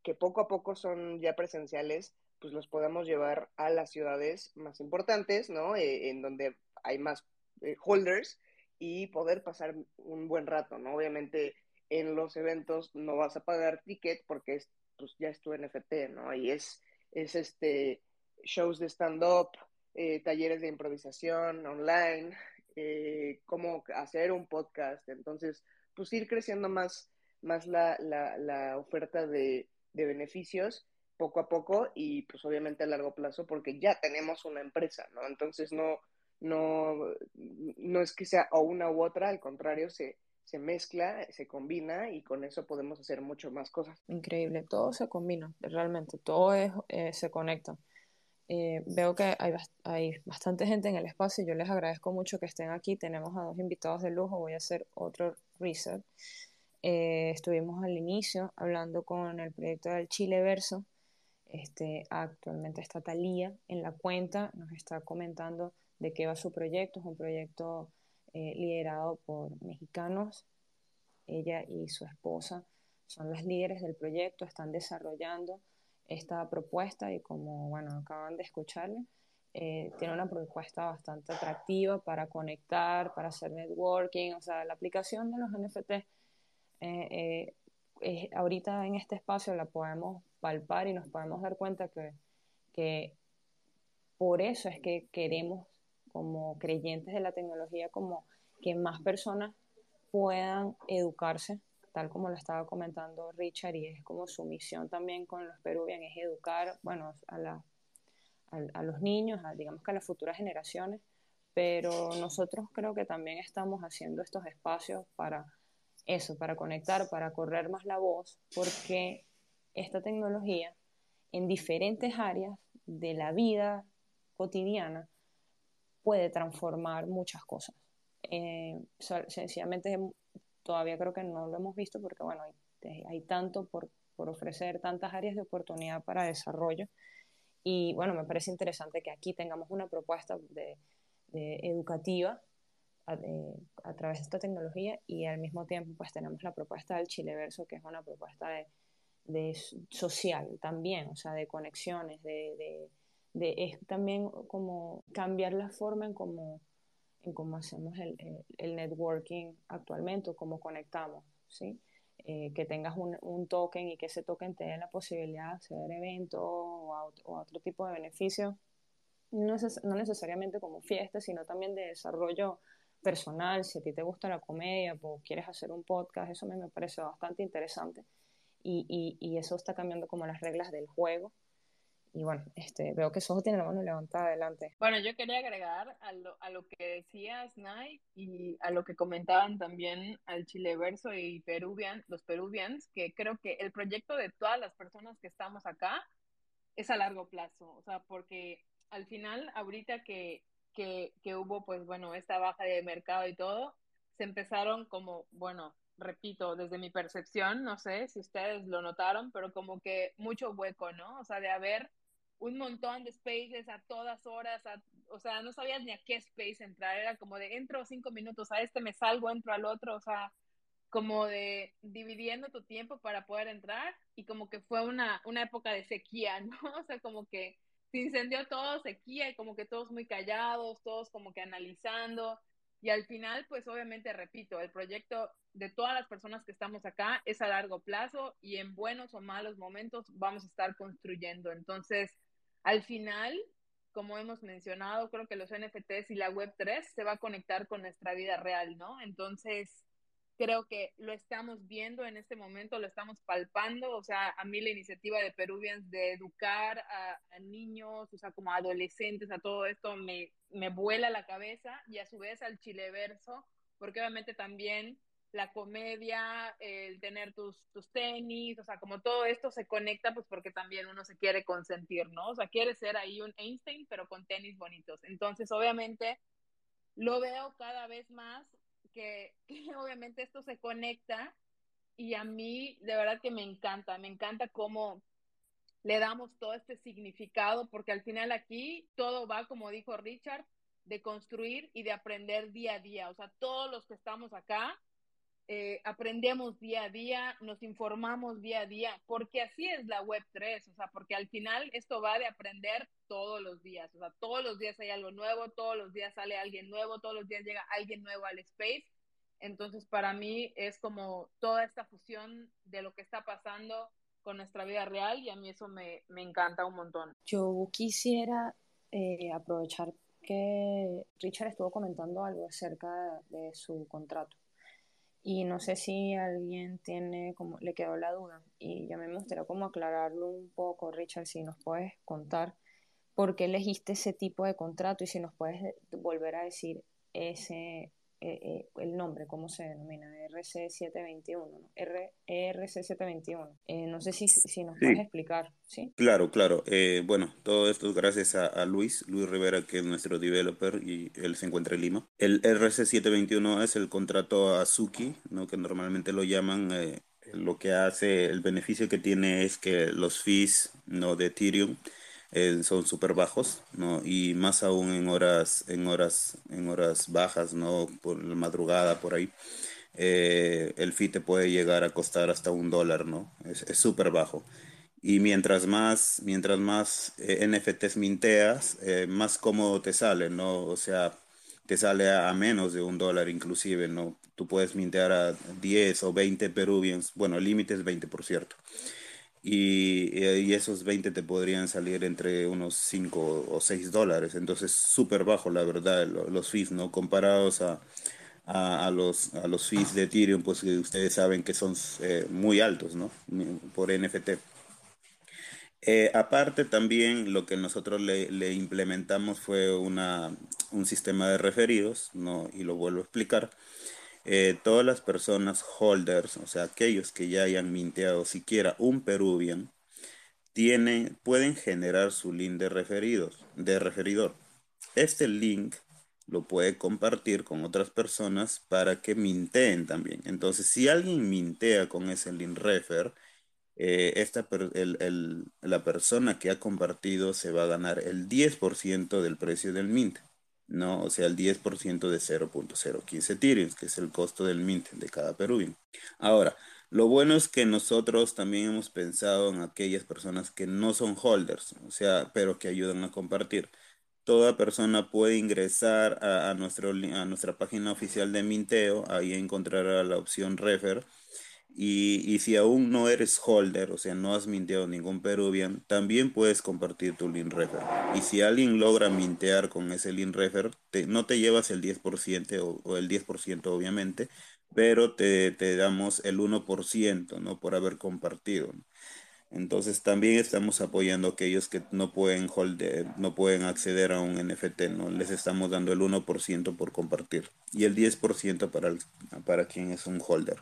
que poco a poco son ya presenciales, pues los podamos llevar a las ciudades más importantes, ¿no? Eh, en donde hay más eh, holders y poder pasar un buen rato, ¿no? Obviamente en los eventos no vas a pagar ticket porque es, pues ya es tu NFT, ¿no? Y es, es este shows de stand-up, eh, talleres de improvisación online, cómo hacer un podcast. Entonces, pues ir creciendo más, más la, la, la oferta de, de beneficios poco a poco y pues obviamente a largo plazo porque ya tenemos una empresa, ¿no? Entonces no, no, no es que sea o una u otra, al contrario, se, se mezcla, se combina y con eso podemos hacer mucho más cosas. Increíble, todo se combina, realmente, todo es, eh, se conecta. Eh, veo que hay, hay bastante gente en el espacio, yo les agradezco mucho que estén aquí, tenemos a dos invitados de lujo, voy a hacer otro reset. Eh, estuvimos al inicio hablando con el proyecto del Chile Verso, este, actualmente está Talía en la cuenta, nos está comentando de qué va su proyecto. Es un proyecto eh, liderado por mexicanos. Ella y su esposa son las líderes del proyecto, están desarrollando esta propuesta y como bueno, acaban de escucharle, eh, tiene una propuesta bastante atractiva para conectar, para hacer networking, o sea, la aplicación de los NFT eh, ahorita en este espacio la podemos palpar y nos podemos dar cuenta que, que por eso es que queremos como creyentes de la tecnología como que más personas puedan educarse, tal como lo estaba comentando Richard, y es como su misión también con los peruvian, es educar, bueno, a, a, los niños, digamos que a las futuras generaciones, pero nosotros creo que también estamos haciendo estos espacios para eso, para conectar, para correr más la voz, porque esta tecnología en diferentes áreas de la vida cotidiana puede transformar muchas cosas. Eh, sencillamente todavía creo que no lo hemos visto porque bueno, hay, tanto por, ofrecer, tantas áreas de oportunidad para desarrollo. Y bueno, me parece interesante que aquí tengamos una propuesta de, educativa eh, a, través de esta tecnología y al mismo tiempo pues tenemos la propuesta del Chileverso, que es una propuesta de, de social también, o sea, de conexiones, de, de, es también como cambiar la forma en cómo, en cómo hacemos el, el, networking actualmente o cómo conectamos, ¿sí? Eh, que tengas un, un, token y que ese token te dé la posibilidad de hacer eventos o, a, otro tipo de beneficios, no, no necesariamente como fiesta, sino también de desarrollo personal, si a ti te gusta la comedia o quieres hacer un podcast, eso me, me parece bastante interesante y, y, eso está cambiando como las reglas del juego. Y bueno, este, veo que Sojo tiene la mano levantada adelante. Bueno, yo quería agregar a lo, a lo que decía Snai y a lo que comentaban también al Chileverso y Peruvian, los Peruvians, que creo que el proyecto de todas las personas que estamos acá es a largo plazo, o sea, porque al final, ahorita que, que, que hubo, pues bueno, esta baja de mercado y todo, se empezaron como, bueno, repito, desde mi percepción, no sé si ustedes lo notaron, pero como que mucho hueco, ¿no? O sea, de haber un montón de spaces a todas horas, o sea, no sabías ni a qué space entrar, era como de entro cinco minutos, a este me salgo, entro al otro, o sea, como de dividiendo tu tiempo para poder entrar y como que fue una, una época de sequía, ¿no? O sea, como que se incendió todo, sequía y como que todos muy callados, todos como que analizando, y al final, pues obviamente, repito, el proyecto de todas las personas que estamos acá es a largo plazo y en buenos o malos momentos vamos a estar construyendo. Entonces, al final, como hemos mencionado, creo que los NFTs y la Web3 se va a conectar con nuestra vida real, ¿no? Entonces, creo que lo estamos viendo en este momento, lo estamos palpando, o sea, a mí la iniciativa de Peruvians de educar a, niños, o sea, como adolescentes, a todo esto me, me vuela la cabeza y a su vez al chileverso, porque obviamente también la comedia, el tener tus, tus tenis, o sea, como todo esto se conecta, pues porque también uno se quiere consentir, ¿no? O sea, quiere ser ahí un Einstein, pero con tenis bonitos. Entonces, obviamente, lo veo cada vez más que, obviamente esto se conecta y a mí de verdad que me encanta, me encanta cómo le damos todo este significado, porque al final aquí todo va, como dijo Richard, de construir y de aprender día a día. O sea, todos los que estamos acá eh, aprendemos día a día, nos informamos día a día, porque así es la Web 3, o sea, porque al final esto va de aprender todos los días, o sea, todos los días hay algo nuevo, todos los días sale alguien nuevo, todos los días llega alguien nuevo al space. Entonces, para mí es como toda esta fusión de lo que está pasando con nuestra vida real y a mí eso me, me encanta un montón. Yo quisiera eh, aprovechar que Richard estuvo comentando algo acerca de su contrato y no sé si alguien tiene como le quedó la duda y ya me gustaría como aclararlo un poco, Richard, si nos puedes contar por qué elegiste ese tipo de contrato y si nos puedes volver a decir ese eh, eh, el nombre, ¿cómo se denomina? RC721, ¿no? R ERC721. Eh, no sé si, si nos puedes explicar, ¿sí? Claro, claro. bueno, todo esto es gracias a, Luis, Luis Rivera, que es nuestro developer y él se encuentra en Lima. El RC721 es el contrato Azuki, ¿no? que normalmente lo llaman lo que hace, el beneficio que tiene es que los fees ¿no? de Ethereum eh, son súper bajos, ¿no? Y más aún en horas, en horas, en horas bajas, ¿no? Por la madrugada, por ahí. Eh, el fee te puede llegar a costar hasta un dólar, ¿no? Es súper bajo. Y mientras más, mientras más eh, NFTs minteas, más cómodo te sale, ¿no? O sea, te sale a, menos de un dólar inclusive, ¿no? Tú puedes mintear a 10 o 20 peruvians, bueno, el límite es 20, por cierto y, esos 20 te podrían salir entre unos 5 o 6 dólares. Entonces, súper bajo, la verdad, los fees, ¿no? Comparados a, a, los, a los fees de Ethereum, pues que ustedes saben que son eh, muy altos, ¿no? Por NFT. Eh, aparte también lo que nosotros le, le, implementamos fue una, un sistema de referidos, ¿no? Y lo vuelvo a explicar eh, todas las personas holders, o sea, aquellos que ya hayan minteado siquiera un Peruvian, tienen, pueden generar su link de referidos, de referidor. Este link lo puede compartir con otras personas para que minteen también. Entonces, si alguien mintea con ese link refer, eh, esta la persona que ha compartido se va a ganar el 10% del precio del mint. ¿No? O sea, el 10% de 0.015 Ethereum, que es el costo del mint de cada Peruvian. Ahora, lo bueno es que nosotros también hemos pensado en aquellas personas que no son holders, o sea, pero que ayudan a compartir. Toda persona puede ingresar a, a nuestra página oficial de Minteo, ahí encontrará la opción Refer y, si aún no eres holder, o sea, no has minteado ningún Peruvian, también puedes compartir tu link refer. Y si alguien logra mintear con ese link refer, no te llevas el 10% o, o el 10% obviamente, pero te, te, damos el 1%, ¿no? Por haber compartido. Entonces también estamos apoyando a aquellos que no pueden no pueden acceder a un NFT, ¿no? Les estamos dando el 1% por compartir y el 10% para, para quien es un holder.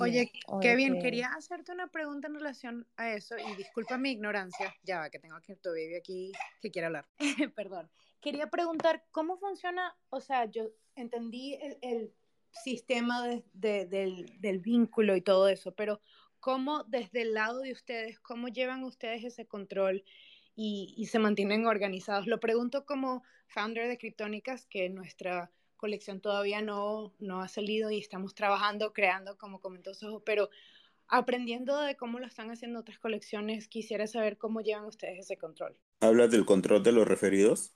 Oye, Kevin, quería hacerte una pregunta en relación a eso y disculpa mi ignorancia, ya que tengo aquí tu baby aquí que quiere hablar. Perdón. Quería preguntar cómo funciona, o sea, yo entendí el, el sistema de, de, del, del vínculo y todo eso, pero ¿Cómo desde el lado de ustedes, cómo llevan ustedes ese control y, se mantienen organizados? Lo pregunto como founder de Criptónicas, que nuestra colección todavía no, no ha salido y estamos trabajando, creando, como comentó Soho, pero aprendiendo de cómo lo están haciendo otras colecciones, quisiera saber cómo llevan ustedes ese control. ¿Hablas del control de los referidos?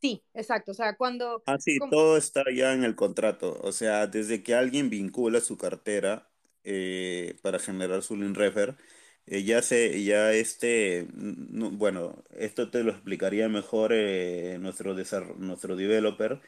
Sí, exacto. O sea, cuando... Ah, sí, todo está ya en el contrato. O sea, desde que alguien vincula su cartera eh, para generar su link refer. Eh, ya se, ya este, bueno, esto te lo explicaría mejor eh, nuestro, nuestro developer.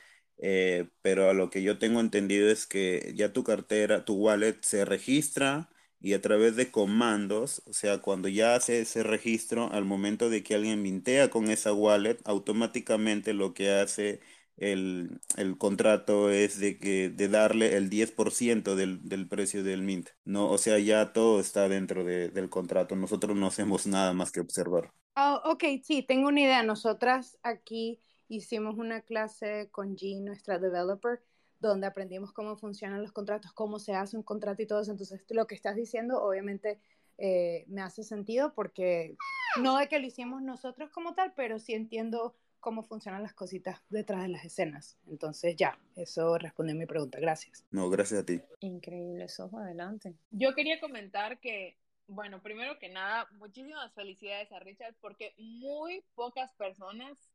pero a lo que yo tengo entendido es que ya tu cartera, tu wallet se registra y a través de comandos, o sea, cuando ya hace ese registro, al momento de que alguien mintea con esa wallet, automáticamente lo que hace el, contrato es de que de darle el 10% del, del precio del mint. No, o sea, ya todo está dentro del contrato. Nosotros no hacemos nada más que observar. Oh, ok, sí, tengo una idea. Nosotras aquí hicimos una clase con Jean, nuestra developer, donde aprendimos cómo funcionan los contratos, cómo se hace un contrato y todo eso. Entonces, lo que estás diciendo obviamente eh, me hace sentido porque no de que lo hicimos nosotros como tal, pero sí entiendo cómo funcionan las cositas detrás de las escenas. Entonces, ya, eso responde a mi pregunta. Gracias. No, gracias a ti. Increíble, eso, adelante. Yo quería comentar que, bueno, primero que nada, muchísimas felicidades a Richard porque muy pocas personas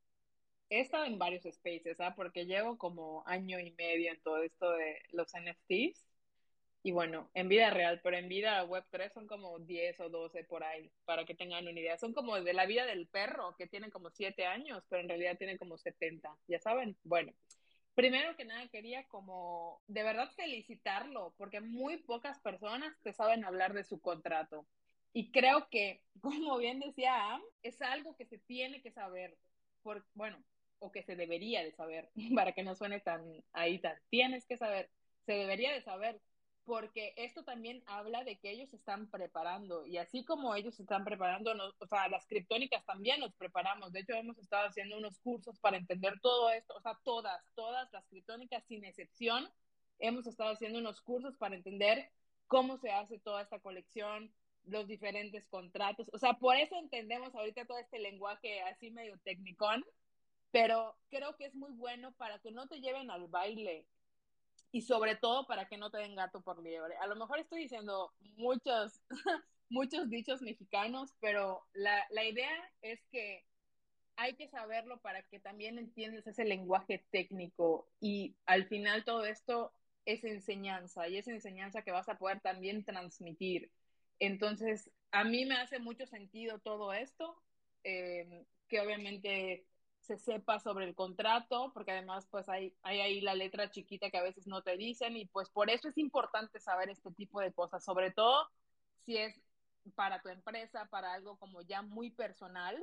he estado en varios spaces, ¿ah? porque llevo como año y medio en todo esto de los NFTs. Y bueno, en vida real, pero en vida web 3 son como 10 o 12 por ahí, para que tengan una idea. Son como de la vida del perro, que tiene como 7 años, pero en realidad tiene como 70, ya saben. Bueno, primero que nada quería como de verdad felicitarlo, porque muy pocas personas te saben hablar de su contrato. Y creo que, como bien decía Am, es algo que se tiene que saber. Por, bueno, o que se debería de saber, para que no suene tan ahí tan, tienes que saber, se debería de saber, porque esto también habla de que ellos están preparando y así como ellos están preparando, o sea, las criptónicas también nos preparamos, de hecho hemos estado haciendo unos cursos para entender todo esto, o sea, todas, todas las criptónicas sin excepción, hemos estado haciendo unos cursos para entender cómo se hace toda esta colección, los diferentes contratos, o sea, por eso entendemos ahorita todo este lenguaje así medio técnico pero creo que es muy bueno para que no te lleven al baile y sobre todo para que no te den gato por liebre. A lo mejor estoy diciendo muchos, muchos dichos mexicanos, pero la, la idea es que hay que saberlo para que también entiendas ese lenguaje técnico y al final todo esto es enseñanza y es enseñanza que vas a poder también transmitir. Entonces, a mí me hace mucho sentido todo esto, eh, que obviamente se sepa sobre el contrato, porque además pues hay, hay ahí la letra chiquita que a veces no te dicen y pues por eso es importante saber este tipo de cosas, sobre todo si es para tu empresa, para algo como ya muy personal,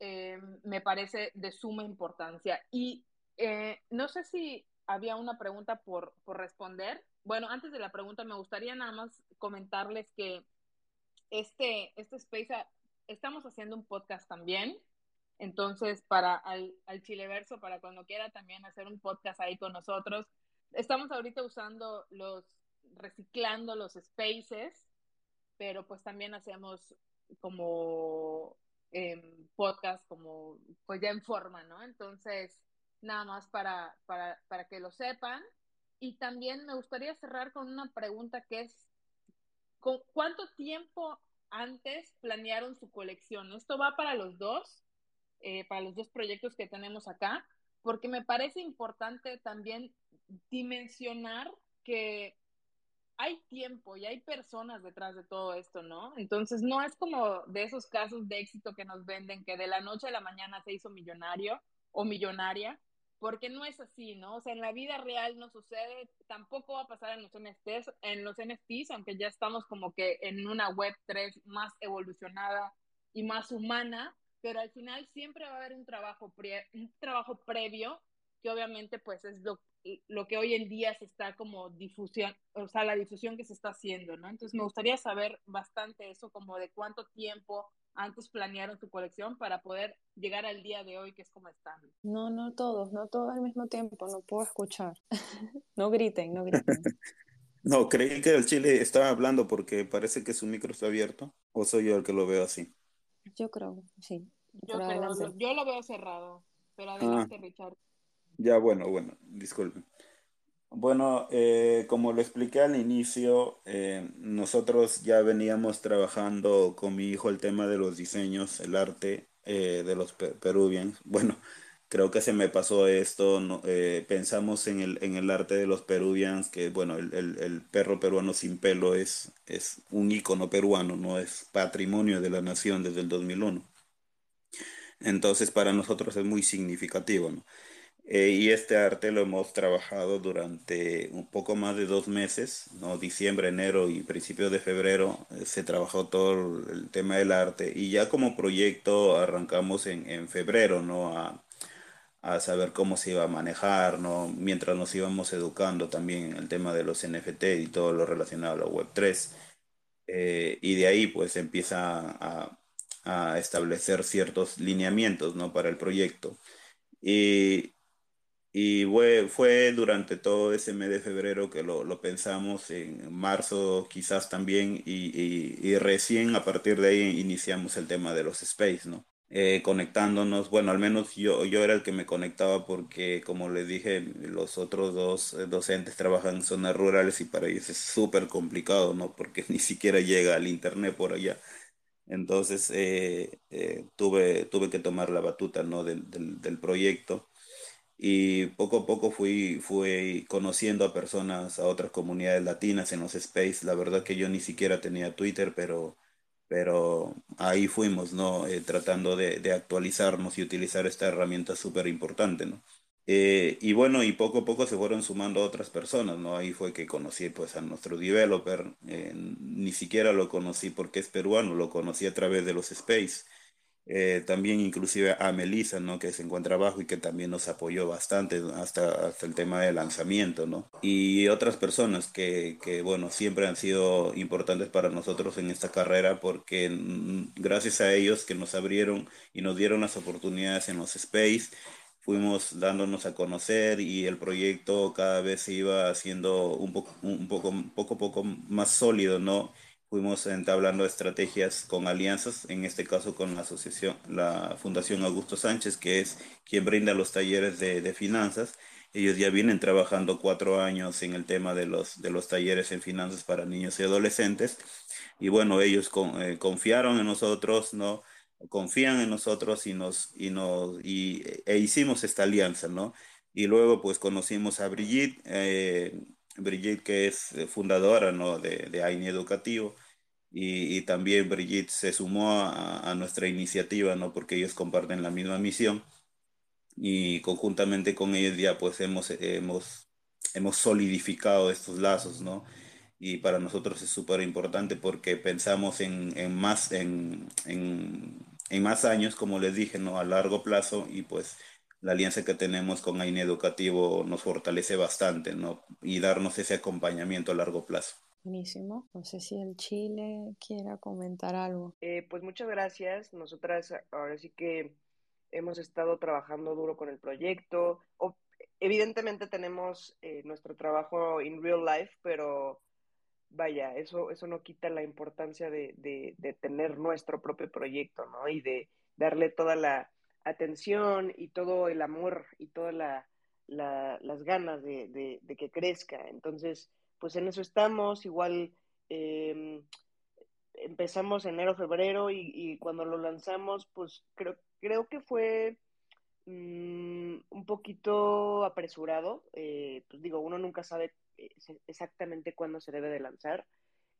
eh, me parece de suma importancia. Y eh, no sé si había una pregunta por, por responder. Bueno, antes de la pregunta me gustaría nada más comentarles que este, este Space, estamos haciendo un podcast también entonces, para al, al Chileverso, para cuando quiera también hacer un podcast ahí con nosotros, estamos ahorita usando los, reciclando los spaces, pero pues también hacemos como eh, podcast, como pues ya en forma, ¿no? Entonces, nada más para, para, para que lo sepan. Y también me gustaría cerrar con una pregunta que es, ¿cuánto tiempo antes planearon su colección? Esto va para los dos. Eh, para los dos proyectos que tenemos acá, porque me parece importante también dimensionar que hay tiempo y hay personas detrás de todo esto, ¿no? Entonces no es como de esos casos de éxito que nos venden que de la noche a la mañana se hizo millonario o millonaria, porque no es así, ¿no? O sea, en la vida real no sucede, tampoco va a pasar en los NFTs, en los NFTs, aunque ya estamos como que en una web 3 más evolucionada y más humana, pero al final siempre va a haber un trabajo, un trabajo previo que obviamente pues es lo, lo que hoy en día se está como difusión, o sea, la difusión que se está haciendo, ¿no? Entonces me gustaría saber bastante eso, como de cuánto tiempo antes planearon tu colección para poder llegar al día de hoy que es como están. No, no todos, no todos al mismo tiempo, no puedo escuchar. no griten, no griten. no, creí que el chile estaba hablando porque parece que su micro está abierto, o soy yo el que lo veo así. Yo creo, sí. Yo, lo veo cerrado, pero ah. adelante, Richard. Ya, bueno, bueno, disculpen. Bueno, eh, como lo expliqué al inicio, eh, nosotros ya veníamos trabajando con mi hijo el tema de los diseños, el arte eh, de los peruvians. Bueno, creo que se me pasó esto, pensamos en el, en el arte de los peruvians, que bueno, el, el, el, perro peruano sin pelo es, es un ícono peruano, no es patrimonio de la nación desde el 2001. Entonces, para nosotros es muy significativo, ¿no? Eh, y este arte lo hemos trabajado durante un poco más de dos meses, ¿no? Diciembre, enero y principios de febrero eh, se trabajó todo el tema del arte y ya como proyecto arrancamos en, en febrero, ¿no? A, a, saber cómo se iba a manejar, ¿no? Mientras nos íbamos educando también en el tema de los NFT y todo lo relacionado a la Web3. Eh, y de ahí pues empieza a, establecer ciertos lineamientos, ¿no? Para el proyecto. Y, y fue, fue durante todo ese mes de febrero que lo, lo pensamos, en marzo quizás también, y, y, y, recién a partir de ahí iniciamos el tema de los space, ¿no? Eh, conectándonos, bueno, al menos yo, yo era el que me conectaba porque, como les dije, los otros dos eh, docentes trabajan en zonas rurales y para ellos es súper complicado, ¿no? Porque ni siquiera llega al internet por allá. Entonces, eh, eh, tuve, tuve que tomar la batuta, ¿no? del, del, del proyecto y poco a poco fui, fui conociendo a personas, a otras comunidades latinas en los space. La verdad que yo ni siquiera tenía Twitter, pero, pero ahí fuimos, ¿no? Eh, tratando de, de, actualizarnos y utilizar esta herramienta súper importante, ¿no? Eh, y bueno, y poco a poco se fueron sumando otras personas, ¿no? Ahí fue que conocí pues a nuestro developer, eh, ni siquiera lo conocí porque es peruano, lo conocí a través de los space. Eh, también inclusive a Melissa, ¿no? Que se encuentra abajo y que también nos apoyó bastante hasta, hasta el tema del lanzamiento, ¿no? Y otras personas que, que, bueno, siempre han sido importantes para nosotros en esta carrera porque mm, gracias a ellos que nos abrieron y nos dieron las oportunidades en los space, fuimos dándonos a conocer y el proyecto cada vez se iba haciendo un poco, un poco, poco, poco más sólido, ¿no? Fuimos entablando estrategias con alianzas, en este caso con la asociación, la Fundación Augusto Sánchez, que es quien brinda los talleres de, de, finanzas. Ellos ya vienen trabajando cuatro años en el tema de los, de los talleres en finanzas para niños y adolescentes. Y bueno, ellos con, eh, confiaron en nosotros, ¿no? Confían en nosotros y nos, y nos, y, e hicimos esta alianza, ¿no? Y luego pues conocimos a Brigitte, eh, Brigitte que es fundadora ¿no? de, de AINI Educativo y, y, también Brigitte se sumó a, a, nuestra iniciativa ¿no? porque ellos comparten la misma misión y conjuntamente con ellos ya pues hemos, hemos, hemos solidificado estos lazos ¿no? y para nosotros es súper importante porque pensamos en, en más, en, en, en, más años como les dije ¿no? a largo plazo y pues la alianza que tenemos con AINE Educativo nos fortalece bastante, ¿no? Y darnos ese acompañamiento a largo plazo. Buenísimo. No sé si el Chile quiera comentar algo. Eh, pues muchas gracias. Nosotras ahora sí que hemos estado trabajando duro con el proyecto. O, evidentemente tenemos eh, nuestro trabajo in real life, pero vaya, eso, eso no quita la importancia de, de, de tener nuestro propio proyecto, ¿no? Y de darle toda la atención y todo el amor y todas la, la, las ganas de, que crezca. Entonces, pues en eso estamos, igual eh, empezamos enero, febrero y, cuando lo lanzamos, pues creo, creo que fue mmm, un poquito apresurado. Eh, pues digo, uno nunca sabe eh, exactamente cuándo se debe de lanzar.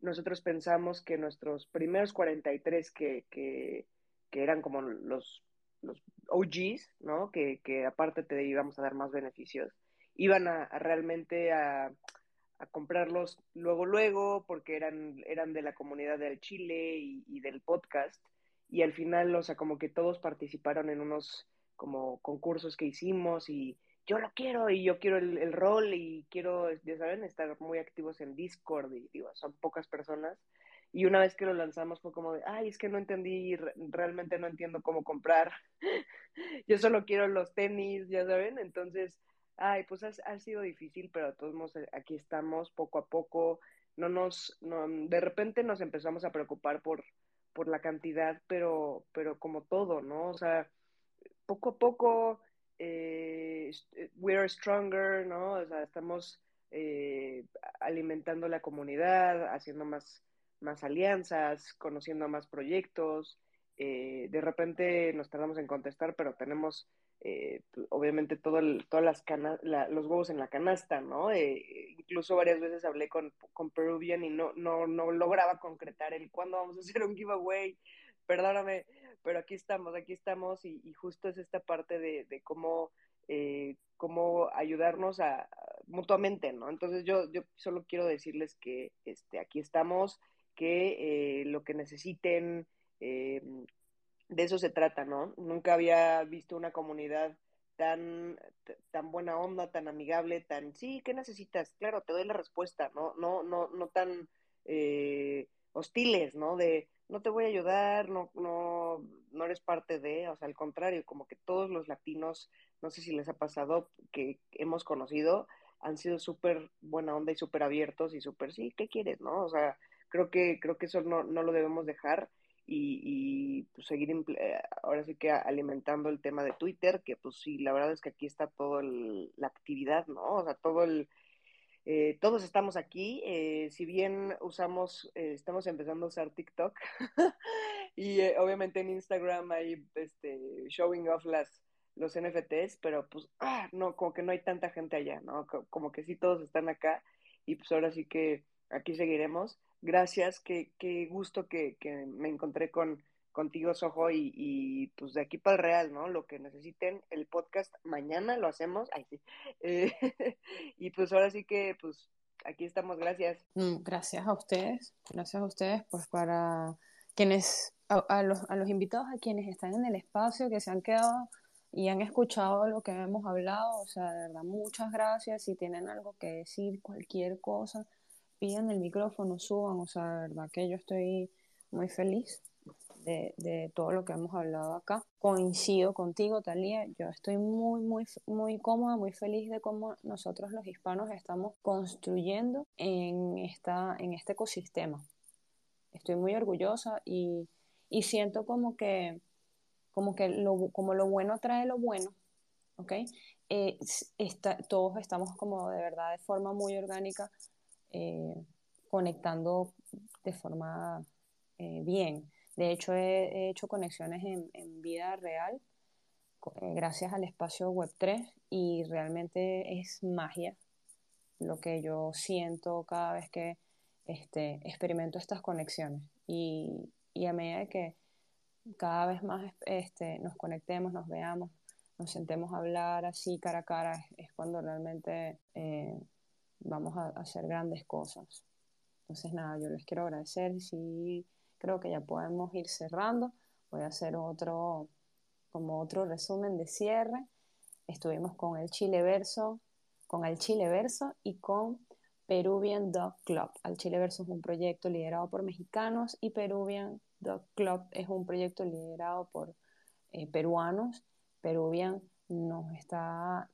Nosotros pensamos que nuestros primeros 43 que, que, que eran como los los OGs, ¿no? Que, que aparte te íbamos a dar más beneficios, iban a, realmente a, comprarlos luego, luego, porque eran, eran de la comunidad del Chile y, y, del podcast, y al final, o sea, como que todos participaron en unos como concursos que hicimos y yo lo quiero y yo quiero el, el rol y quiero, ya saben, estar muy activos en Discord y digo, son pocas personas, y una vez que lo lanzamos fue como de, ay, es que no entendí, realmente no entiendo cómo comprar. Yo solo quiero los tenis, ya saben. Entonces, ay, pues ha, ha, sido difícil, pero de todos modos eh, aquí estamos poco a poco. No nos, no, de repente nos empezamos a preocupar por, por la cantidad, pero, pero como todo, ¿no? O sea, poco a poco eh, eh we are stronger, ¿no? O sea, estamos eh, alimentando la comunidad, haciendo más más alianzas, conociendo más proyectos. Eh, de repente nos tardamos en contestar, pero tenemos eh, obviamente todo todas las la, los huevos en la canasta, ¿no? Eh, incluso varias veces hablé con, con Peruvian y no, no, no lograba concretar el cuándo vamos a hacer un giveaway. Perdóname, pero aquí estamos, aquí estamos y, y justo es esta parte de, de cómo eh, cómo ayudarnos a, mutuamente, ¿no? Entonces yo, yo solo quiero decirles que este, aquí estamos, que eh, lo que necesiten, eh, de eso se trata, ¿no? Nunca había visto una comunidad tan, tan buena onda, tan amigable, tan, sí, ¿qué necesitas? Claro, te doy la respuesta, ¿no? No, no, no tan eh, hostiles, ¿no? De, no te voy a ayudar, no, no, no eres parte de, o sea, al contrario, como que todos los latinos, no sé si les ha pasado, que hemos conocido, han sido súper buena onda y súper abiertos y súper, sí, ¿qué quieres, no? O sea, creo que, creo que eso no, no lo debemos dejar y, y pues seguir eh, ahora sí que alimentando el tema de Twitter, que pues sí, la verdad es que aquí está toda la actividad, ¿no? O sea, todo el, eh, todos estamos aquí, eh, si bien usamos, estamos empezando a usar TikTok y obviamente en Instagram hay este, showing off las, los NFTs, pero pues, ah, no, como que no hay tanta gente allá, ¿no? Como que sí todos están acá y pues ahora sí que aquí seguiremos gracias, qué, qué gusto que, que, me encontré con contigo, Sojo, y, y, pues de aquí para el real, ¿no? Lo que necesiten, el podcast mañana lo hacemos, ay sí, eh, y pues ahora sí que, pues aquí estamos, gracias. Mm, gracias a ustedes, gracias a ustedes, pues para quienes, a, los, a los invitados, a quienes están en el espacio, que se han quedado y han escuchado lo que hemos hablado, o sea, de verdad, muchas gracias, si tienen algo que decir, cualquier cosa, pidan el micrófono, suban, o sea, de verdad que yo estoy muy feliz de, de, todo lo que hemos hablado acá. Coincido contigo, Talía, yo estoy muy, muy, muy cómoda, muy feliz de cómo nosotros los hispanos estamos construyendo en, esta, en este ecosistema. Estoy muy orgullosa y, y siento como que, como que lo, como lo bueno trae lo bueno, ¿ok? Eh, está, todos estamos como de verdad de forma muy orgánica eh, conectando de forma eh, bien. De hecho, he, hecho conexiones en, vida real eh, gracias al espacio Web3 y realmente es magia lo que yo siento cada vez que este, experimento estas conexiones. Y, y a medida que cada vez más este, nos conectemos, nos veamos, nos sentemos a hablar así cara a cara, es, cuando realmente vamos a, hacer grandes cosas. Entonces, nada, yo les quiero agradecer. Sí, creo que ya podemos ir cerrando. Voy a hacer otro, como otro resumen de cierre. Estuvimos con el Chile Verso, con el Chile Verso y con Peruvian Dog Club. El Chile Verso es un proyecto liderado por mexicanos y Peruvian Dog Club es un proyecto liderado por eh, peruanos. Peruvian nos está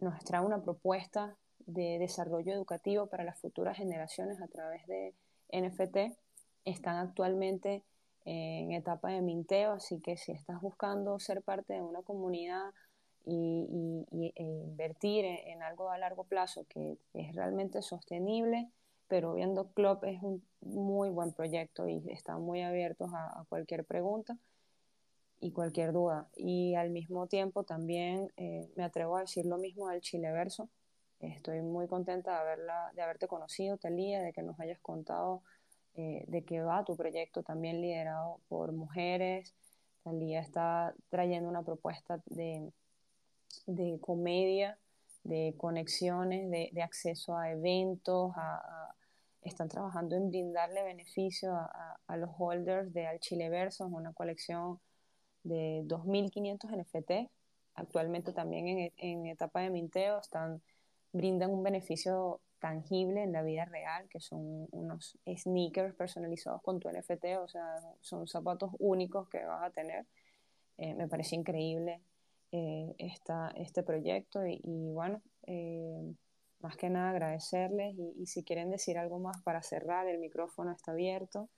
nos trae una propuesta de desarrollo educativo para las futuras generaciones a través de NFT están actualmente en etapa de minteo, así que si estás buscando ser parte de una comunidad y, e invertir en, algo a largo plazo que es realmente sostenible, pero viendo Club es un muy buen proyecto y están muy abiertos a, cualquier pregunta y cualquier duda. Y al mismo tiempo también eh, me atrevo a decir lo mismo del Chileverso, Estoy muy contenta de, haberla, de haberte conocido, Talía, de que nos hayas contado eh, de qué va tu proyecto también liderado por mujeres. Talía está trayendo una propuesta de, de comedia, de conexiones, de, de acceso a eventos, a, están trabajando en brindarle beneficio a, a, los holders de Alchileverso, una colección de 2.500 NFT. Actualmente también en, en etapa de minteo están brindan un beneficio tangible en la vida real, que son unos sneakers personalizados con tu NFT, o sea, son zapatos únicos que vas a tener. Eh, me parece increíble eh, esta, este proyecto y, bueno, eh, más que nada agradecerles y, si quieren decir algo más para cerrar, el micrófono está abierto.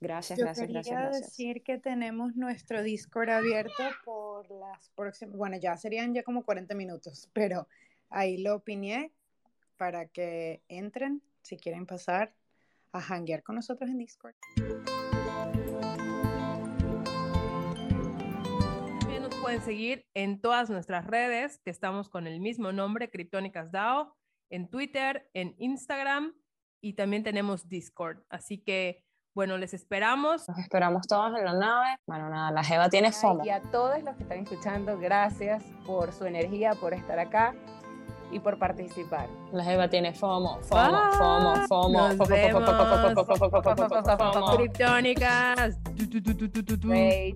Gracias, gracias, gracias, gracias. decir que tenemos nuestro Discord abierto por las próximas, bueno, ya serían ya como 40 minutos, pero Ahí lo opiné para que entren si quieren pasar a hanguear con nosotros en Discord. También nos pueden seguir en todas nuestras redes, que estamos con el mismo nombre, Criptónicas DAO, en Twitter, en Instagram y también tenemos Discord. Así que, bueno, les esperamos. Nos esperamos todos en la nave. Bueno, nada, la Jeva tiene fomo. Y a todos los que están escuchando, gracias por su energía, por estar acá y por participar. La Jeva tiene FOMO, FOMO, FOMO, FOMO, FOMO, FOMO, FOMO, FOMO,